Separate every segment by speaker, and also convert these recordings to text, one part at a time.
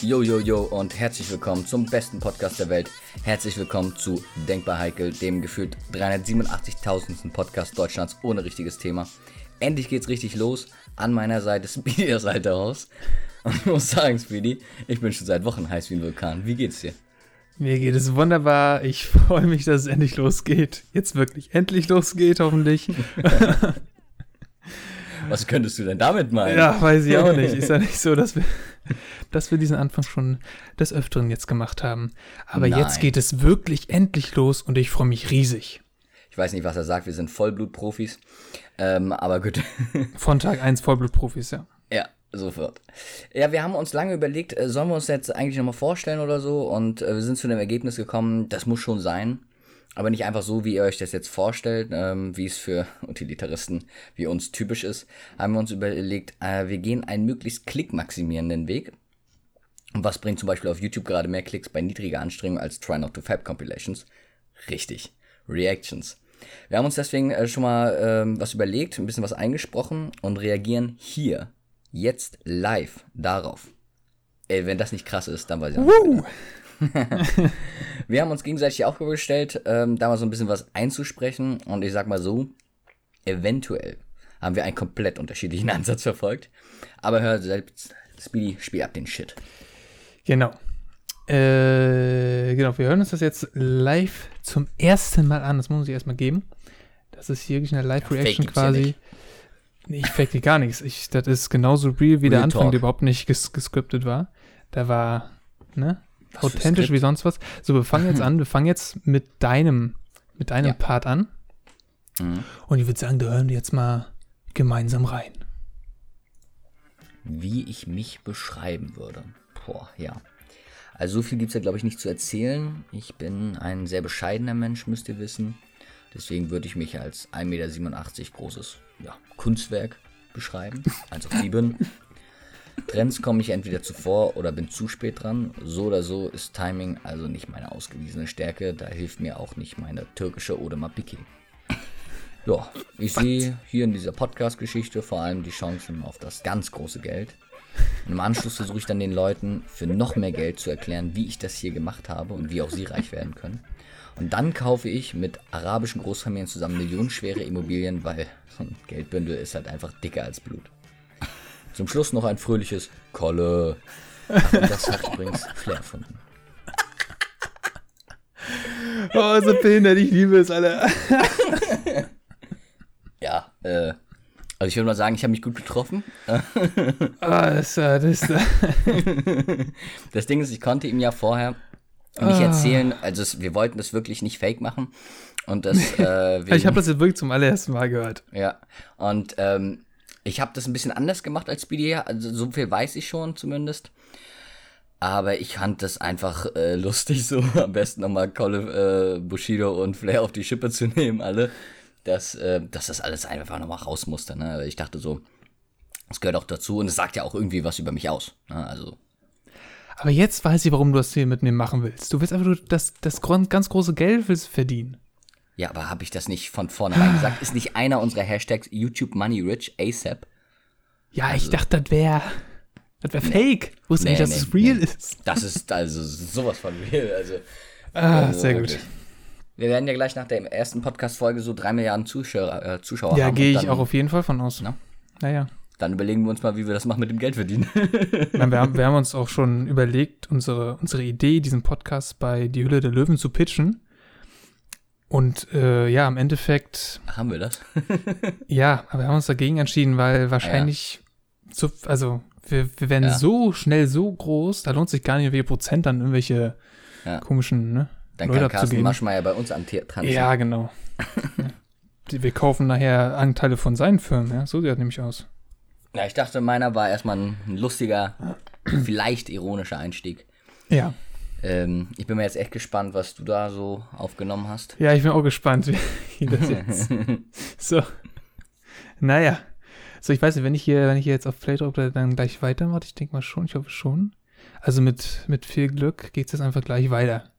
Speaker 1: Yo, yo, yo und herzlich willkommen zum besten Podcast der Welt. Herzlich willkommen zu Denkbar Heikel, dem gefühlt 387.000. Podcast Deutschlands ohne richtiges Thema. Endlich geht's richtig los. An meiner Seite Speedy das alte Haus. Und ich muss sagen, Speedy, ich bin schon seit Wochen heiß wie ein Vulkan. Wie geht's dir?
Speaker 2: Mir geht es wunderbar. Ich freue mich, dass es endlich losgeht. Jetzt wirklich endlich losgeht, hoffentlich.
Speaker 1: Was könntest du denn damit meinen?
Speaker 2: ja, weiß ich auch nicht. Ist ja nicht so, dass wir, dass wir diesen Anfang schon des Öfteren jetzt gemacht haben. Aber
Speaker 1: Nein.
Speaker 2: jetzt geht es wirklich endlich los und ich freue mich riesig.
Speaker 1: Ich weiß nicht, was er sagt. Wir sind Vollblutprofis. Ähm, aber gut.
Speaker 2: Von Tag 1 Vollblutprofis, ja.
Speaker 1: Ja, sofort. Ja, wir haben uns lange überlegt, äh, sollen wir uns jetzt eigentlich nochmal vorstellen oder so? Und äh, wir sind zu dem Ergebnis gekommen, das muss schon sein. Aber nicht einfach so, wie ihr euch das jetzt vorstellt, ähm, wie es für Utilitaristen wie uns typisch ist. Haben wir uns überlegt, äh, wir gehen einen möglichst klickmaximierenden Weg. Und was bringt zum Beispiel auf YouTube gerade mehr Klicks bei niedriger Anstrengung als Try Not to Fab Compilations? Richtig, Reactions. Wir haben uns deswegen schon mal ähm, was überlegt, ein bisschen was eingesprochen und reagieren hier, jetzt live darauf. Ey, wenn das nicht krass ist, dann weiß ich auch nicht. Wir haben uns gegenseitig die Aufgabe gestellt, ähm, da mal so ein bisschen was einzusprechen und ich sag mal so, eventuell haben wir einen komplett unterschiedlichen Ansatz verfolgt. Aber hör selbst, Speedy, spiel ab den Shit.
Speaker 2: Genau. Äh, genau, wir hören uns das jetzt live zum ersten Mal an. Das muss sich erstmal geben. Das ist hier wirklich eine Live-Reaction
Speaker 1: ja
Speaker 2: quasi.
Speaker 1: nicht.
Speaker 2: Nee, ich fake dir gar nichts. Ich, das ist genauso real wie der
Speaker 1: Real
Speaker 2: Anfang,
Speaker 1: Talk.
Speaker 2: der überhaupt nicht ges gescriptet war. Da war, ne?
Speaker 1: Was
Speaker 2: Authentisch wie sonst was. So, wir fangen jetzt an. Wir fangen jetzt mit deinem, mit deinem
Speaker 1: Ja.
Speaker 2: Part an.
Speaker 1: Mhm.
Speaker 2: Und ich würde sagen, da hören wir jetzt mal gemeinsam rein.
Speaker 1: Wie ich mich beschreiben würde. Boah, ja. Also so viel gibt's ja, glaube ich, nicht zu erzählen. Ich bin ein sehr bescheidener Mensch, müsst ihr wissen. Deswegen würde ich mich als 1,87 Meter großes Kunstwerk beschreiben. 1,7. Trends komme ich entweder zuvor oder bin zu spät dran. So oder so ist Timing also nicht meine ausgewiesene Stärke. Da hilft mir auch nicht meine türkische Odemar Piquet. Ja, ich sehe hier in dieser Podcast-Geschichte vor allem die Chancen auf das ganz große Geld. Und im Anschluss versuche ich dann den Leuten für noch mehr Geld zu erklären, wie ich das hier gemacht habe und wie auch sie reich werden können. Und dann kaufe ich mit arabischen Großfamilien zusammen millionenschwere Immobilien, weil so ein Geldbündel ist halt einfach dicker als Blut. Zum Schluss noch ein fröhliches Kolle. Ach, und das hat übrigens Flair erfunden.
Speaker 2: Oh, so behindert, ich liebe es, alle.
Speaker 1: Ja, äh, also ich würde mal sagen, ich habe mich gut getroffen.
Speaker 2: Ah, das, äh, das, äh,
Speaker 1: Das Ding ist, ich konnte ihm ja vorher nicht erzählen, also es, wir wollten das wirklich nicht fake machen. Und das, äh,
Speaker 2: ich
Speaker 1: wegen-
Speaker 2: habe das jetzt wirklich zum allerersten Mal gehört.
Speaker 1: Ja, und ähm, ich habe das ein bisschen anders gemacht als Speedy, also so viel weiß ich schon zumindest. Aber ich fand das einfach äh, lustig, so am besten nochmal Colle, äh, Bushido und Flair auf die Schippe zu nehmen, alle. Dass, äh, dass das alles einfach nochmal raus musste. Ne? Ich dachte so, es gehört auch dazu und es sagt ja auch irgendwie was über mich aus. Ne? Also,
Speaker 2: Aber jetzt weiß ich, warum du das hier mit mir machen willst. Du willst einfach nur das, das ganz große Geld willst verdienen.
Speaker 1: ja, aber habe ich das nicht von vornherein gesagt? Ist nicht einer unserer Hashtags YouTube Money Rich ASAP?
Speaker 2: Ja, ich dachte, das wäre das wär fake. Wusste
Speaker 1: Nee,
Speaker 2: nicht, dass
Speaker 1: nee,
Speaker 2: es real
Speaker 1: nee.
Speaker 2: ist.
Speaker 1: Das ist also sowas von real. Also,
Speaker 2: Ah,
Speaker 1: Also
Speaker 2: sehr gut.
Speaker 1: Wir werden ja gleich nach der ersten Podcast-Folge so drei Milliarden Zuschauer, äh, Zuschauer
Speaker 2: Ja,
Speaker 1: haben.
Speaker 2: gehe
Speaker 1: und
Speaker 2: ich auch auf jeden Fall von aus.
Speaker 1: Na?
Speaker 2: Naja.
Speaker 1: Dann überlegen wir uns mal, wie wir das machen mit dem Geld verdienen.
Speaker 2: Nein, wir, haben, wir haben uns auch schon überlegt, unsere, unsere Idee, diesen Podcast bei Die Hülle der Löwen zu pitchen. Und äh, ja, im Endeffekt,
Speaker 1: haben wir das?
Speaker 2: ja, aber wir haben uns dagegen entschieden, weil wahrscheinlich, so, also wir, wir werden
Speaker 1: Ja.
Speaker 2: so schnell so groß, da lohnt sich gar nicht, wie Prozent dann irgendwelche
Speaker 1: Ja.
Speaker 2: komischen ne,
Speaker 1: Dann
Speaker 2: Leute
Speaker 1: kann Carsten
Speaker 2: abzugeben.
Speaker 1: Maschmeyer bei uns.
Speaker 2: Ja, genau. Ja. Die- Wir kaufen nachher Anteile von seinen Firmen, ja. So sieht das nämlich aus.
Speaker 1: Ja, ich dachte, meiner war erstmal ein, ein lustiger, vielleicht ironischer Einstieg.
Speaker 2: Ja.
Speaker 1: Ähm, ich bin mir jetzt echt gespannt, was du da so aufgenommen hast.
Speaker 2: Ja, ich bin auch gespannt, wie, das jetzt. so. Naja. So, ich weiß nicht, wenn ich hier, wenn ich hier jetzt auf Play drücke, dann gleich weitermache. Ich denke mal schon, ich hoffe schon. Also mit, mit viel Glück geht es jetzt einfach gleich weiter.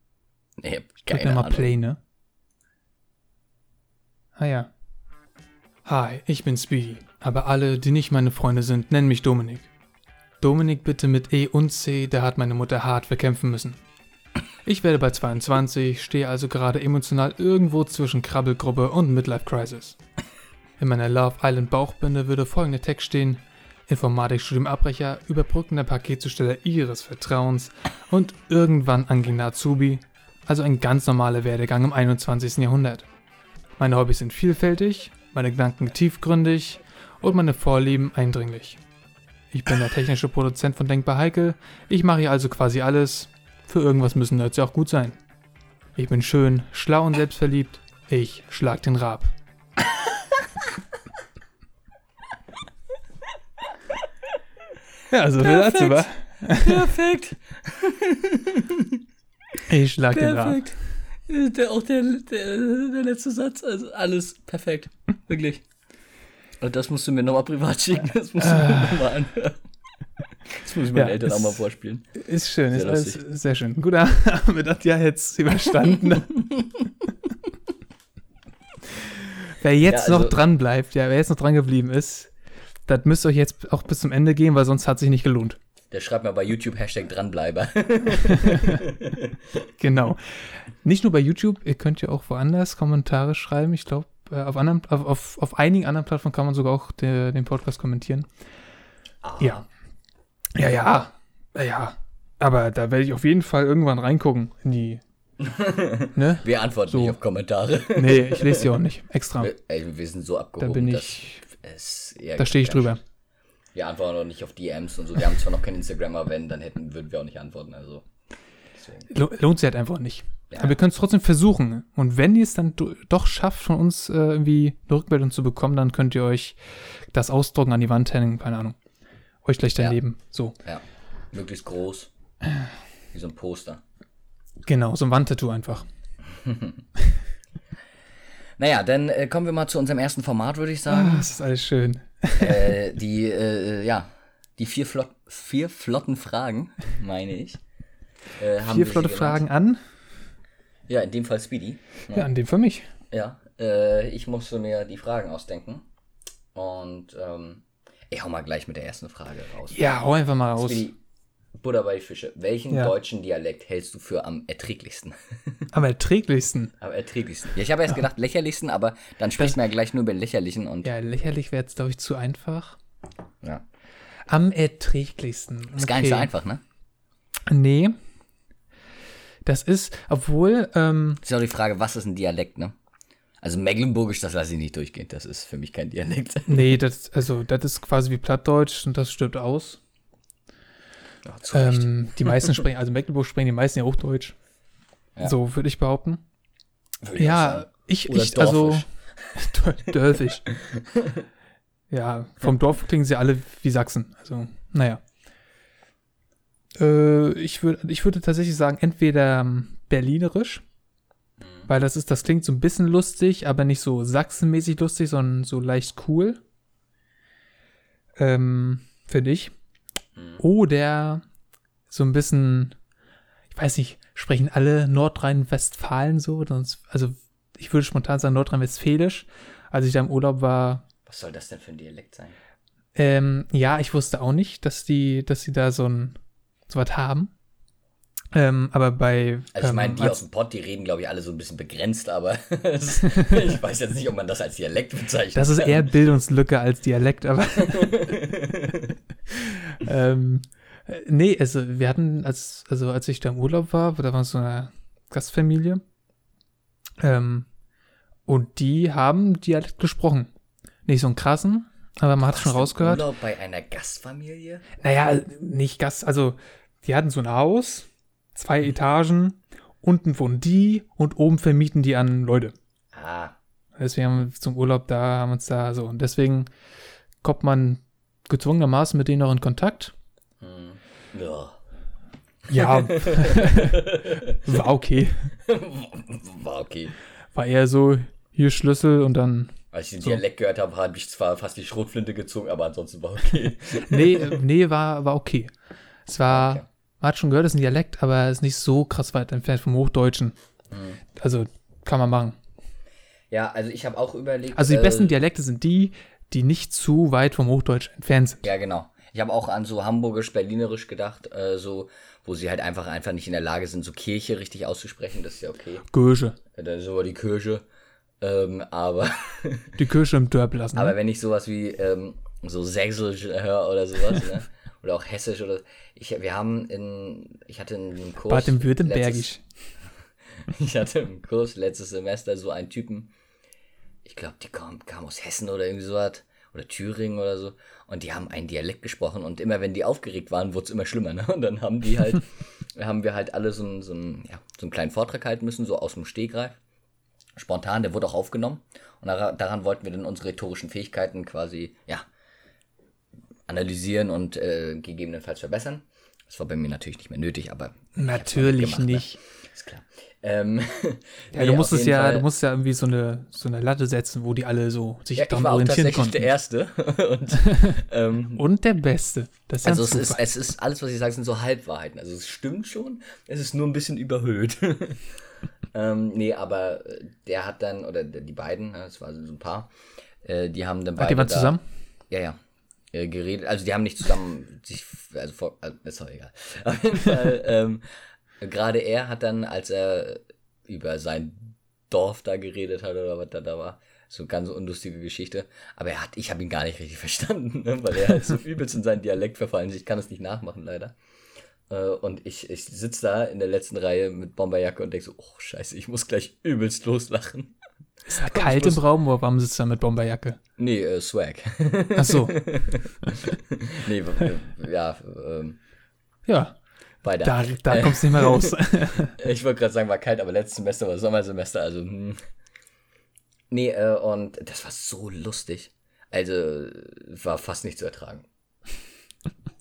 Speaker 1: Nee,
Speaker 2: Drück
Speaker 1: keine
Speaker 2: mal
Speaker 1: Ahnung.
Speaker 2: Play, ne? Ah ja. Hi, ich bin Speedy, aber alle, die nicht meine Freunde sind, nennen mich Dominik. Dominik bitte mit E und C, da hat meine Mutter hart verkämpfen müssen. Ich werde bei 22, stehe also gerade emotional irgendwo zwischen Krabbelgruppe und Midlife Crisis. In meiner Love Island Bauchbinde würde folgender Text stehen: Informatikstudium Abbrecher, überbrückender Paketzusteller Ihres Vertrauens und irgendwann angehender Azubi, also ein ganz normaler Werdegang im 21. Jahrhundert. Meine Hobbys sind vielfältig, meine Gedanken tiefgründig und meine Vorlieben eindringlich. Ich bin der technische Produzent von Denkbar Heikel, ich mache hier also quasi alles. Für irgendwas müssen Nerds ja auch gut sein. Ich bin schön, schlau und selbstverliebt. Ich schlag den Rab. ja, also viel dazu war.
Speaker 1: Perfekt.
Speaker 2: Ich schlag den Rab.
Speaker 1: Perfekt. Der, auch der, der, der letzte Satz, also alles perfekt. Wirklich. Und das musst du mir nochmal privat schicken, das musst du mir nochmal anhören. Das muss ich meinen
Speaker 2: Ja,
Speaker 1: Eltern auch mal vorspielen.
Speaker 2: Ist schön, ist
Speaker 1: Sehr
Speaker 2: alles
Speaker 1: lustig.
Speaker 2: sehr schön. Gut, haben wir das ja jetzt überstanden. wer jetzt
Speaker 1: Ja, also-
Speaker 2: noch dran bleibt, ja, wer jetzt noch dran geblieben ist, das müsst ihr euch jetzt auch bis zum Ende gehen, weil sonst hat sich nicht gelohnt.
Speaker 1: Der schreibt mir bei YouTube Hashtag dranbleiber.
Speaker 2: Genau. Nicht nur bei YouTube, ihr könnt ja auch woanders Kommentare schreiben. Ich glaube, auf, anderen, auf, auf, auf einigen anderen Plattformen kann man sogar auch de, den Podcast kommentieren. Ja. Ja, ja. Ja, ja. Aber da werde ich auf jeden Fall irgendwann reingucken in die. ne?
Speaker 1: Wir antworten
Speaker 2: So.
Speaker 1: nicht auf Kommentare.
Speaker 2: Nee, ich lese die auch nicht. Extra.
Speaker 1: Wir, ey, wir sind so
Speaker 2: Da
Speaker 1: abgehoben.
Speaker 2: bin
Speaker 1: dass
Speaker 2: ich. Da stehe ich drüber.
Speaker 1: Wir antworten auch nicht auf DMs und so. Wir haben zwar noch kein Instagram, aber wenn, dann hätten, würden wir auch nicht antworten. Also. Deswegen.
Speaker 2: Lohnt sich halt einfach nicht.
Speaker 1: Ja.
Speaker 2: Aber wir können es trotzdem versuchen. Und wenn ihr es dann do- doch schafft, von uns äh, irgendwie eine Rückmeldung zu bekommen, dann könnt ihr euch das ausdrucken an die Wand hängen, keine Ahnung. Euch gleich
Speaker 1: Ja.
Speaker 2: daneben. So.
Speaker 1: Ja. Möglichst groß. Wie so ein Poster.
Speaker 2: Genau, so ein Wandtattoo einfach.
Speaker 1: Naja, dann äh, kommen wir mal zu unserem ersten Format, würde ich
Speaker 2: Ah,
Speaker 1: sagen.
Speaker 2: das ist alles schön.
Speaker 1: äh, die, äh, ja, die vier, Flot vier flotten Fragen, meine ich. Äh,
Speaker 2: Vier flotte. Fragen an.
Speaker 1: Ja, in dem Fall Speedy.
Speaker 2: Ja, an dem für mich.
Speaker 1: Ja, äh, ich musste mir die Fragen ausdenken. Und ähm, ich hau mal gleich mit der ersten Frage raus.
Speaker 2: Ja, hau einfach mal raus.
Speaker 1: Speedy, Butter bei die Fische. Welchen
Speaker 2: Ja.
Speaker 1: deutschen Dialekt hältst du für am erträglichsten?
Speaker 2: Am erträglichsten.
Speaker 1: am erträglichsten. Ja, ich habe erst gedacht lächerlichsten, aber dann spricht man ja gleich nur über den lächerlichen und
Speaker 2: Ja, lächerlich wäre jetzt, glaube ich, zu einfach.
Speaker 1: ja.
Speaker 2: Am erträglichsten.
Speaker 1: Ist gar nicht so einfach, ne?
Speaker 2: Nee. Das ist, obwohl, ähm,
Speaker 1: Ist ja auch die Frage, was ist ein Dialekt, ne? Also Mecklenburgisch, das lasse ich nicht durchgehen. Das ist für mich kein Dialekt.
Speaker 2: nee, das, also, das ist quasi wie Plattdeutsch und das stirbt aus.
Speaker 1: Recht.
Speaker 2: Ähm, die meisten sprechen, also Mecklenburg sprechen die meisten ja Hochdeutsch.
Speaker 1: Ja.
Speaker 2: So würde ich behaupten.
Speaker 1: Würde
Speaker 2: Ja, ich, ich, also, dörfisch. ja, vom Dorf klingen sie alle wie Sachsen. Also, naja. Äh, ich, würd, ich würde tatsächlich sagen, entweder ähm, berlinerisch,
Speaker 1: Mhm.
Speaker 2: weil das ist, das klingt so ein bisschen lustig, aber nicht so sachsenmäßig lustig, sondern so leicht cool. Ähm, finde ich.
Speaker 1: Mhm.
Speaker 2: Oder so ein bisschen, ich weiß nicht, sprechen alle Nordrhein-Westfalen so? Also, ich würde spontan sagen Nordrhein-Westfälisch. Als ich da im Urlaub war,
Speaker 1: Was soll das denn für ein Dialekt sein?
Speaker 2: ähm, ja, ich wusste auch nicht, dass die, dass die da so ein, so was haben. Ähm, aber bei,
Speaker 1: Also ich
Speaker 2: ähm,
Speaker 1: meine, die aus dem Pott, die reden, glaube ich, alle so ein bisschen begrenzt, aber ich weiß jetzt nicht, ob man das als Dialekt bezeichnet.
Speaker 2: Das ist eher Bildungslücke als Dialekt, aber. ähm, äh, nee, also wir hatten, als, also als ich da im Urlaub war, da war so eine Gastfamilie. Ähm, und die haben Dialekt gesprochen. Nicht so einen krassen, aber man hat schon rausgehört.
Speaker 1: Urlaub bei einer Gastfamilie?
Speaker 2: Naja, nicht Gast, also die hatten so ein Haus, zwei Etagen, unten wohnen die und oben vermieten die an Leute.
Speaker 1: Ah,
Speaker 2: Deswegen haben wir zum Urlaub da, haben uns da so. Und deswegen kommt man gezwungenermaßen mit denen noch in Kontakt.
Speaker 1: hm. ja.
Speaker 2: Ja, war okay.
Speaker 1: War okay.
Speaker 2: War eher so, hier Schlüssel und dann.
Speaker 1: Als ich den
Speaker 2: So.
Speaker 1: Dialekt gehört habe, habe ich zwar fast die Schrotflinte gezogen, aber ansonsten war okay.
Speaker 2: Nee, äh, nee, war, war okay. Es war,
Speaker 1: Okay.
Speaker 2: Man hat schon gehört, es ist ein Dialekt, aber es ist nicht so krass weit entfernt vom Hochdeutschen.
Speaker 1: Hm.
Speaker 2: Also kann man machen.
Speaker 1: Ja, also ich habe auch überlegt.
Speaker 2: Also die
Speaker 1: äh,
Speaker 2: besten Dialekte sind die, die nicht zu weit vom Hochdeutsch entfernt sind.
Speaker 1: Ja, genau. Ich habe auch an so hamburgisch, berlinerisch gedacht, äh, so, wo sie halt einfach einfach nicht in der Lage sind, so Kirche richtig auszusprechen. Das ist ja okay.
Speaker 2: Goesche.
Speaker 1: Ja, Dann ist aber die Kirche. Ähm, aber,
Speaker 2: Die Kirche im Dörp lassen.
Speaker 1: aber
Speaker 2: ne?
Speaker 1: wenn ich sowas wie ähm, so Sächsisch höre oder sowas, ne? Oder auch Hessisch oder ich, wir haben in, ich hatte einen Kurs.
Speaker 2: Bad im
Speaker 1: letztes-
Speaker 2: Württembergisch.
Speaker 1: Ich hatte im Kurs letztes Semester so einen Typen, ich glaube, die kam, kam aus Hessen oder irgendwie sowas, oder Thüringen oder so, und die haben einen Dialekt gesprochen und immer wenn die aufgeregt waren, wurde es immer schlimmer, ne? Und dann haben die halt, haben wir halt alle so einen, so, einen, ja, so einen kleinen Vortrag halten müssen, so aus dem Stegreif. Spontan, der wurde auch aufgenommen. Und daran, daran wollten wir dann unsere rhetorischen Fähigkeiten quasi, ja, analysieren und äh, gegebenenfalls verbessern. Das war bei mir natürlich nicht mehr nötig, aber
Speaker 2: Natürlich
Speaker 1: gemacht, ne?
Speaker 2: nicht.
Speaker 1: ist klar. Ähm,
Speaker 2: Ja, du musst es ja, du musst ja irgendwie so eine, so eine Latte setzen, wo die alle so sich
Speaker 1: ja, ich
Speaker 2: daran
Speaker 1: war auch
Speaker 2: orientieren
Speaker 1: tatsächlich der
Speaker 2: konnten.
Speaker 1: Erste. und, ähm,
Speaker 2: Und der Beste. Das ist
Speaker 1: also es ist, es ist, alles, was ich sage, sind so Halbwahrheiten. Also es stimmt schon, es ist nur ein bisschen überhöht. ähm, nee, aber äh, der hat dann, oder der- die beiden, äh, es war so ein Paar, äh, die haben dann
Speaker 2: Ach,
Speaker 1: beide
Speaker 2: die waren
Speaker 1: da-
Speaker 2: zusammen?
Speaker 1: Ja, ja. Äh, geredet. Also die haben nicht zusammen sich, also vor, also, ist doch egal. Auf jeden Fall, ähm, gerade er hat dann, als er über sein Dorf da geredet hat oder was da da war, so eine ganz unlustige Geschichte. Aber er hat, ich habe ihn gar nicht richtig verstanden, ne? weil er halt so übelst in seinen Dialekt verfallen ist. Ich kann es nicht nachmachen, leider. Äh, Und ich, ich sitze da in der letzten Reihe mit Bomberjacke und denke so, oh scheiße, ich muss gleich übelst loslachen.
Speaker 2: Ist er kalt im Raum oder warum sitzt er mit Bomberjacke?
Speaker 1: Nee, äh, Swag.
Speaker 2: Ach so.
Speaker 1: nee, ja, ähm,
Speaker 2: Ja,
Speaker 1: weiter.
Speaker 2: da, da kommst du nicht mehr raus.
Speaker 1: Ich wollte gerade sagen, war kalt, aber letztes Semester war Sommersemester, also. Hm. Nee, äh, und das war so lustig. Also, war fast nicht zu ertragen.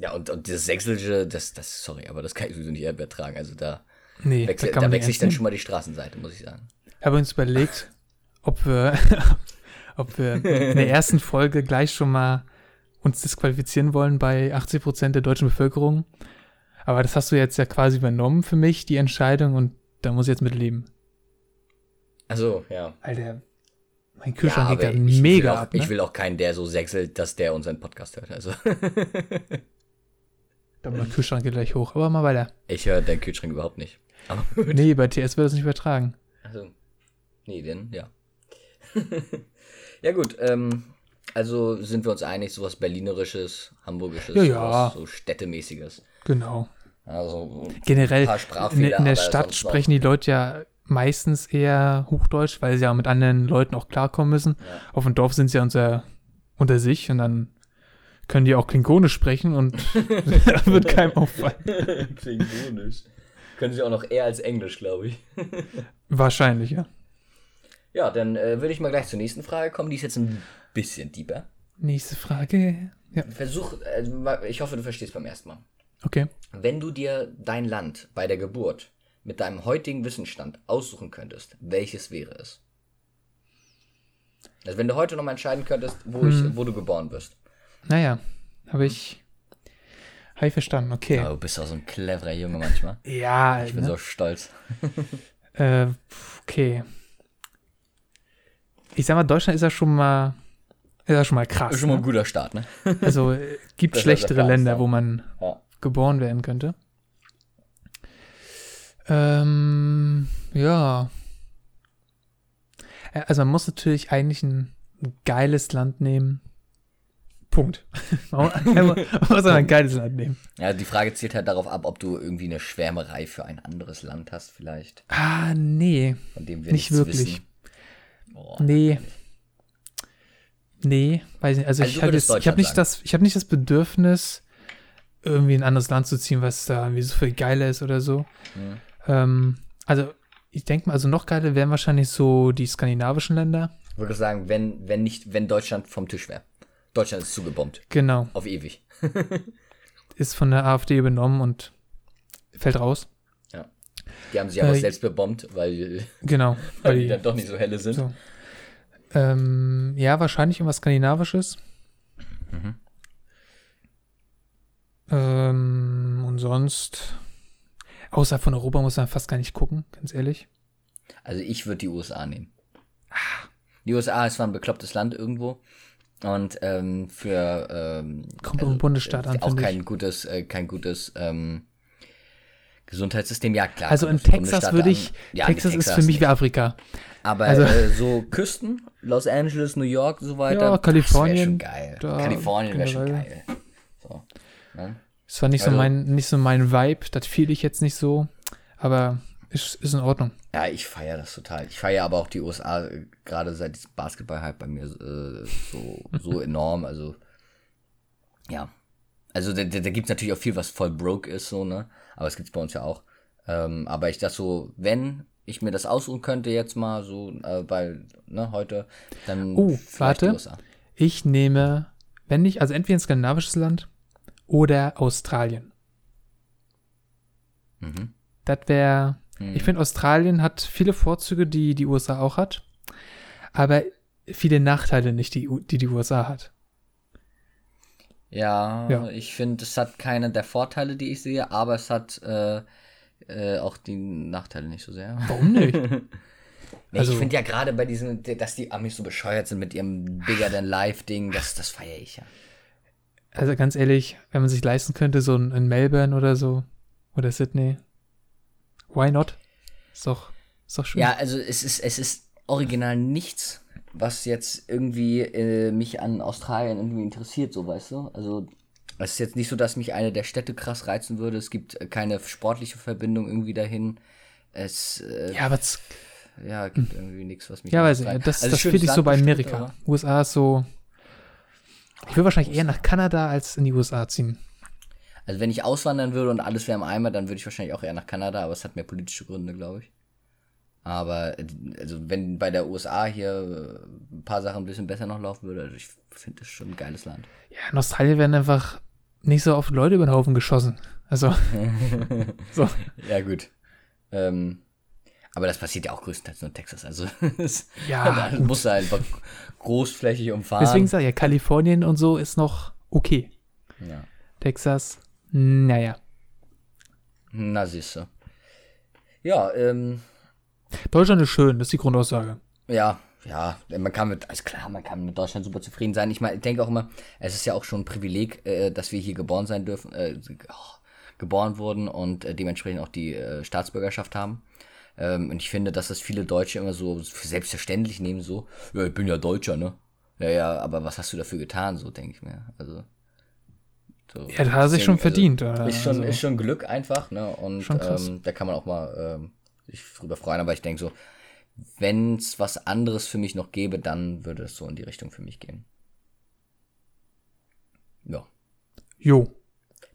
Speaker 1: Ja, und, und das Sächsische, das, das, sorry, aber das kann ich sowieso nicht ertragen. Also da,
Speaker 2: Nee,
Speaker 1: wechsel,
Speaker 2: da
Speaker 1: da wechsle ich dann schon mal die Straßenseite, muss ich sagen.
Speaker 2: Ich habe uns überlegt, ob wir, ob wir in der ersten Folge gleich schon mal uns disqualifizieren wollen bei 80 Prozent der deutschen Bevölkerung. Aber das hast du jetzt ja quasi übernommen für mich, die Entscheidung, und da muss ich jetzt mit leben.
Speaker 1: Also, ja.
Speaker 2: Alter, mein
Speaker 1: ja
Speaker 2: Kühlschrank geht
Speaker 1: aber
Speaker 2: gerade mega
Speaker 1: auch,
Speaker 2: ab. Ne?
Speaker 1: ich will auch keinen, der so sächselt, dass der unseren Podcast hört. Also,
Speaker 2: Doch, mein Kühlschrank geht gleich hoch, aber mal weiter.
Speaker 1: ich höre deinen Kühlschrank überhaupt nicht. Aber
Speaker 2: Nee, bei TS wird das nicht übertragen.
Speaker 1: Also, nee, denn, ja. Ja, gut, ähm, also sind wir uns einig, sowas Berlinerisches, Hamburgisches,
Speaker 2: Ja, ja.
Speaker 1: so Städtemäßiges.
Speaker 2: Genau.
Speaker 1: Also,
Speaker 2: Generell, in, in der Stadt sprechen die Leute ja meistens eher Hochdeutsch, weil sie ja mit anderen Leuten auch klarkommen müssen.
Speaker 1: Ja.
Speaker 2: Auf dem Dorf sind sie ja unter, unter sich und dann können die auch Klingonisch sprechen und da wird keinem auffallen.
Speaker 1: Klingonisch. Können sie auch noch eher als Englisch, glaube ich.
Speaker 2: Wahrscheinlich, ja.
Speaker 1: Ja, dann äh, würde ich mal gleich zur nächsten Frage kommen. Die ist jetzt ein bisschen deeper.
Speaker 2: Nächste Frage. Ja,
Speaker 1: Versuch, also, ich hoffe, du verstehst beim ersten Mal.
Speaker 2: okay.
Speaker 1: Wenn du dir dein Land bei der Geburt mit deinem heutigen Wissensstand aussuchen könntest, welches wäre es? Also wenn du heute nochmal entscheiden könntest, wo,
Speaker 2: Hm.
Speaker 1: ich, wo du geboren wirst.
Speaker 2: Naja, habe ich, habe ich verstanden, okay.
Speaker 1: Ja, du bist auch so ein cleverer Junge manchmal.
Speaker 2: Ja,
Speaker 1: Ich bin
Speaker 2: ne?
Speaker 1: so stolz.
Speaker 2: äh, okay. Ich sag mal, Deutschland ist ja schon mal, ist ja schon mal krass.
Speaker 1: Das ist schon mal ein
Speaker 2: ne?
Speaker 1: guter Start, ne?
Speaker 2: Also äh, gibt
Speaker 1: Das ist
Speaker 2: schlechtere
Speaker 1: also
Speaker 2: Länder, wo man
Speaker 1: Ja.
Speaker 2: geboren werden könnte. Ähm, ja. Äh, Also man muss natürlich eigentlich ein, geiles Land nehmen. Punkt. man muss aber ein geiles Land nehmen.
Speaker 1: ja, die Frage zielt halt darauf ab, ob du irgendwie eine Schwärmerei für ein anderes Land hast, vielleicht,
Speaker 2: Ah, nee.
Speaker 1: von dem wir
Speaker 2: Nicht wirklich.
Speaker 1: wissen.
Speaker 2: Nee. Nee, weiß nicht. Also,
Speaker 1: Also
Speaker 2: ich jetzt, ich habe nicht das, ich habe nicht das Bedürfnis, irgendwie in ein anderes Land zu ziehen, was da irgendwie so viel geiler ist oder so.
Speaker 1: Mhm.
Speaker 2: Ähm, also, ich denke mal, also noch geiler wären wahrscheinlich so die skandinavischen Länder.
Speaker 1: Ich würde sagen, wenn, wenn nicht, wenn Deutschland vom Tisch wäre. Deutschland ist zugebombt.
Speaker 2: Genau.
Speaker 1: Auf ewig.
Speaker 2: Ist von der AfD übernommen und fällt raus.
Speaker 1: Die haben sich aber
Speaker 2: Äh,
Speaker 1: selbst bebombt, weil,
Speaker 2: Genau.
Speaker 1: weil
Speaker 2: Weil
Speaker 1: die dann doch nicht so helle sind.
Speaker 2: so. ähm, ja, wahrscheinlich irgendwas Skandinavisches.
Speaker 1: Mhm.
Speaker 2: Ähm, und sonst, außerhalb von Europa muss man fast gar nicht gucken, ganz ehrlich.
Speaker 1: Also ich würde die USA nehmen. Die USA ist zwar ein beklopptes Land irgendwo. Und ähm, für ähm,
Speaker 2: Kommt auf den Bundesstaat an,
Speaker 1: auch kein
Speaker 2: ich.
Speaker 1: gutes, äh, kein gutes ähm, Gesundheitssystem. Ja, klar.
Speaker 2: Also in Texas würde ich,
Speaker 1: Ja,
Speaker 2: Texas ist
Speaker 1: Texas
Speaker 2: für mich
Speaker 1: nicht.
Speaker 2: wie Afrika.
Speaker 1: Aber
Speaker 2: Also-
Speaker 1: äh, so Küsten, Los Angeles, New York und so weiter.
Speaker 2: Ja, Kalifornien,
Speaker 1: Das wär schon geil.
Speaker 2: da
Speaker 1: Kalifornien wäre schon geil. So. Ne?
Speaker 2: Es war nicht so
Speaker 1: Also-
Speaker 2: mein, nicht so mein Vibe, das fiel ich jetzt nicht so, aber ist, ist in Ordnung.
Speaker 1: Ja, ich feiere das total. Ich feiere aber auch die USA, äh, gerade seit diesem Basketball-Hype bei mir äh, so, so enorm. Also, ja. Also, da, da, da gibt es natürlich auch viel, was voll broke ist, so, ne? Aber es gibt es bei uns ja auch. Ähm, aber ich das so, wenn ich mir das aussuchen könnte jetzt mal, so, äh, weil, ne, heute, dann vielleicht
Speaker 2: warte. Ich nehme, wenn nicht, also entweder ein skandinavisches Land oder Australien.
Speaker 1: Mhm.
Speaker 2: Das wäre, ich finde, Australien hat viele Vorzüge, die die USA auch hat, aber viele Nachteile nicht, die die, die USA hat.
Speaker 1: Ja,
Speaker 2: Ja.
Speaker 1: ich finde, es hat keine der Vorteile, die ich sehe, aber es hat äh, äh, auch die Nachteile nicht so sehr.
Speaker 2: Warum nicht?
Speaker 1: Nee,
Speaker 2: Also-
Speaker 1: ich finde ja gerade bei diesem, dass die Amis so bescheuert sind mit ihrem Bigger Than Life Ding, das, das feiere ich ja.
Speaker 2: Also ganz ehrlich, wenn man sich leisten könnte, so in, in Melbourne oder so, oder Sydney, why not? Ist doch, ist doch schön.
Speaker 1: Ja, also es ist, es ist original nichts, was jetzt irgendwie äh, mich an Australien irgendwie interessiert, so weißt du. Also es ist jetzt nicht so, dass mich eine der Städte krass reizen würde. Es gibt äh, keine sportliche Verbindung irgendwie dahin. Es äh,
Speaker 2: ja aber das,
Speaker 1: ja, gibt irgendwie nichts, was mich
Speaker 2: ja, weiß ich, das,
Speaker 1: Also
Speaker 2: das finde ich so bei Amerika.
Speaker 1: aber-
Speaker 2: USA ist so, ich will wahrscheinlich eher nach Kanada als in die USA ziehen.
Speaker 1: Also wenn ich auswandern würde und alles wäre im Eimer, dann würde ich wahrscheinlich auch eher nach Kanada, aber es hat mehr politische Gründe, glaube ich. Aber also wenn bei der USA hier äh, ein paar Sachen ein bisschen besser noch laufen würde, also ich finde das schon ein geiles Land.
Speaker 2: Ja, in Australien werden einfach nicht so oft Leute über den Haufen geschossen. Also, so.
Speaker 1: Ja, gut. Ähm, aber das passiert ja auch größtenteils nur in Texas. Also es
Speaker 2: Ja,
Speaker 1: muss einfach großflächig umfahren.
Speaker 2: Deswegen sage ich ja, Kalifornien und so ist noch okay.
Speaker 1: ja.
Speaker 2: Texas, naja.
Speaker 1: Na siehste. Ja, ähm,
Speaker 2: Deutschland ist schön, das ist die Grundaussage.
Speaker 1: Ja, ja, man kann mit, also klar, man kann mit Deutschland super zufrieden sein. Ich meine, ich denke auch immer, es ist ja auch schon ein Privileg, äh, dass wir hier geboren sein dürfen, äh, oh, geboren wurden und äh, dementsprechend auch die äh, Staatsbürgerschaft haben. Ähm, und ich finde, dass das viele Deutsche immer so selbstverständlich nehmen, so, ja, ich bin ja Deutscher, ne? Ja, ja, aber was hast du dafür getan, so denke ich mir. Also. So,
Speaker 2: Ja, das hat er sich schon
Speaker 1: deswegen,
Speaker 2: verdient,
Speaker 1: Also,
Speaker 2: oder?
Speaker 1: ist, schon,
Speaker 2: Also-
Speaker 1: ist schon Glück einfach, ne? Und
Speaker 2: Schon krass.
Speaker 1: ähm, da kann man auch mal ähm, sich drüber freuen, aber ich denke so, wenn es was anderes für mich noch gäbe, dann würde es so in die Richtung für mich gehen. Ja.
Speaker 2: Jo.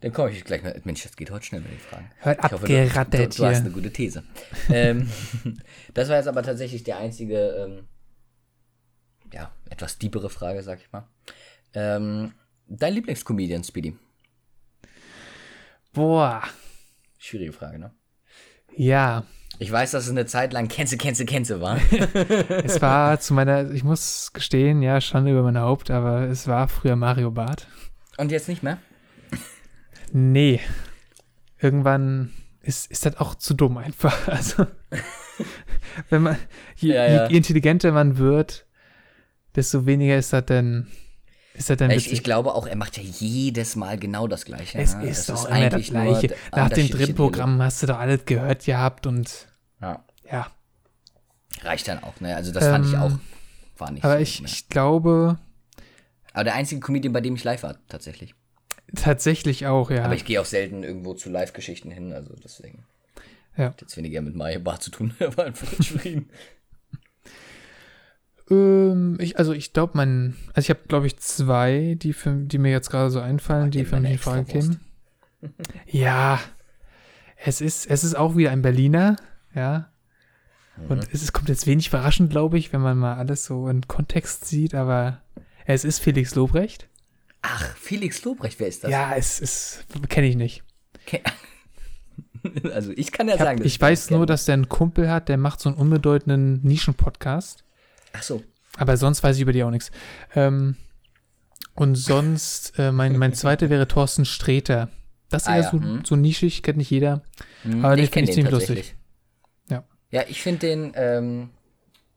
Speaker 1: Dann komme ich gleich mal. Mensch, das geht heute schnell mit den Fragen.
Speaker 2: Hört
Speaker 1: Ich hoffe, du, du, du hast eine gute These. ähm, das war jetzt aber tatsächlich die einzige, ähm, ja, etwas diepere Frage, sag ich mal. Ähm, dein Lieblingscomedian, Speedy?
Speaker 2: Boah.
Speaker 1: Schwierige Frage, ne?
Speaker 2: Ja.
Speaker 1: Ich weiß, dass es eine Zeit lang Kenze, Kenze, Kenze war.
Speaker 2: Es war zu meiner, ich muss gestehen, ja, Schande über mein Haupt, aber es war früher Mario Barth.
Speaker 1: Und jetzt nicht mehr?
Speaker 2: Nee. Irgendwann ist, ist das auch zu dumm einfach. Also, wenn man, je,
Speaker 1: Ja, ja.
Speaker 2: je intelligenter man wird, desto weniger ist das denn, ist das denn
Speaker 1: Ich, ich glaube auch, er macht ja jedes Mal genau das Gleiche.
Speaker 2: es
Speaker 1: ne?
Speaker 2: ist doch immer das Gleiche. Nach dem dritten Programm hast du doch alles gehört gehabt und ja.
Speaker 1: Ja, reicht dann auch, ne? Also das fand ich
Speaker 2: Ähm,
Speaker 1: auch, war nicht
Speaker 2: Aber
Speaker 1: so,
Speaker 2: ich,
Speaker 1: ne?
Speaker 2: ich glaube
Speaker 1: Aber der einzige Comedian, bei dem ich live war, tatsächlich.
Speaker 2: tatsächlich auch, ja.
Speaker 1: Aber ich gehe auch selten irgendwo zu Live-Geschichten hin, also deswegen.
Speaker 2: Ja.
Speaker 1: Hat jetzt weniger mit Mario Bar zu tun, er war einfach geschrieben.
Speaker 2: Ähm, ich, also ich glaube, mein, also ich habe, glaube ich, zwei, die, für, die mir jetzt gerade so einfallen, die
Speaker 1: immer
Speaker 2: für mich in Frage kämen. Ja, es ist, es ist auch wieder ein Berliner, ja.
Speaker 1: Mhm.
Speaker 2: Und es ist, kommt jetzt wenig überraschend, glaube ich, wenn man mal alles so in Kontext sieht, aber es ist Felix Lobrecht.
Speaker 1: Ach, Felix Lobrecht, wer ist das?
Speaker 2: Ja, es ist, kenne ich nicht.
Speaker 1: Ke- Also ich kann ja
Speaker 2: Ich, hab,
Speaker 1: sagen, dass
Speaker 2: ich weiß nur, dass der einen Kumpel hat, der macht so einen unbedeutenden Nischen-Podcast.
Speaker 1: Ach so.
Speaker 2: Aber sonst weiß ich über die auch nichts. Ähm, und sonst, äh, mein, mein zweiter wäre Thorsten Sträter. Das ist
Speaker 1: Ah
Speaker 2: eher
Speaker 1: ja,
Speaker 2: so,
Speaker 1: hm.
Speaker 2: so nischig, kennt nicht jeder.
Speaker 1: Hm,
Speaker 2: Aber den finde ich ziemlich lustig. Ja.
Speaker 1: Ja, ich finde den, ähm,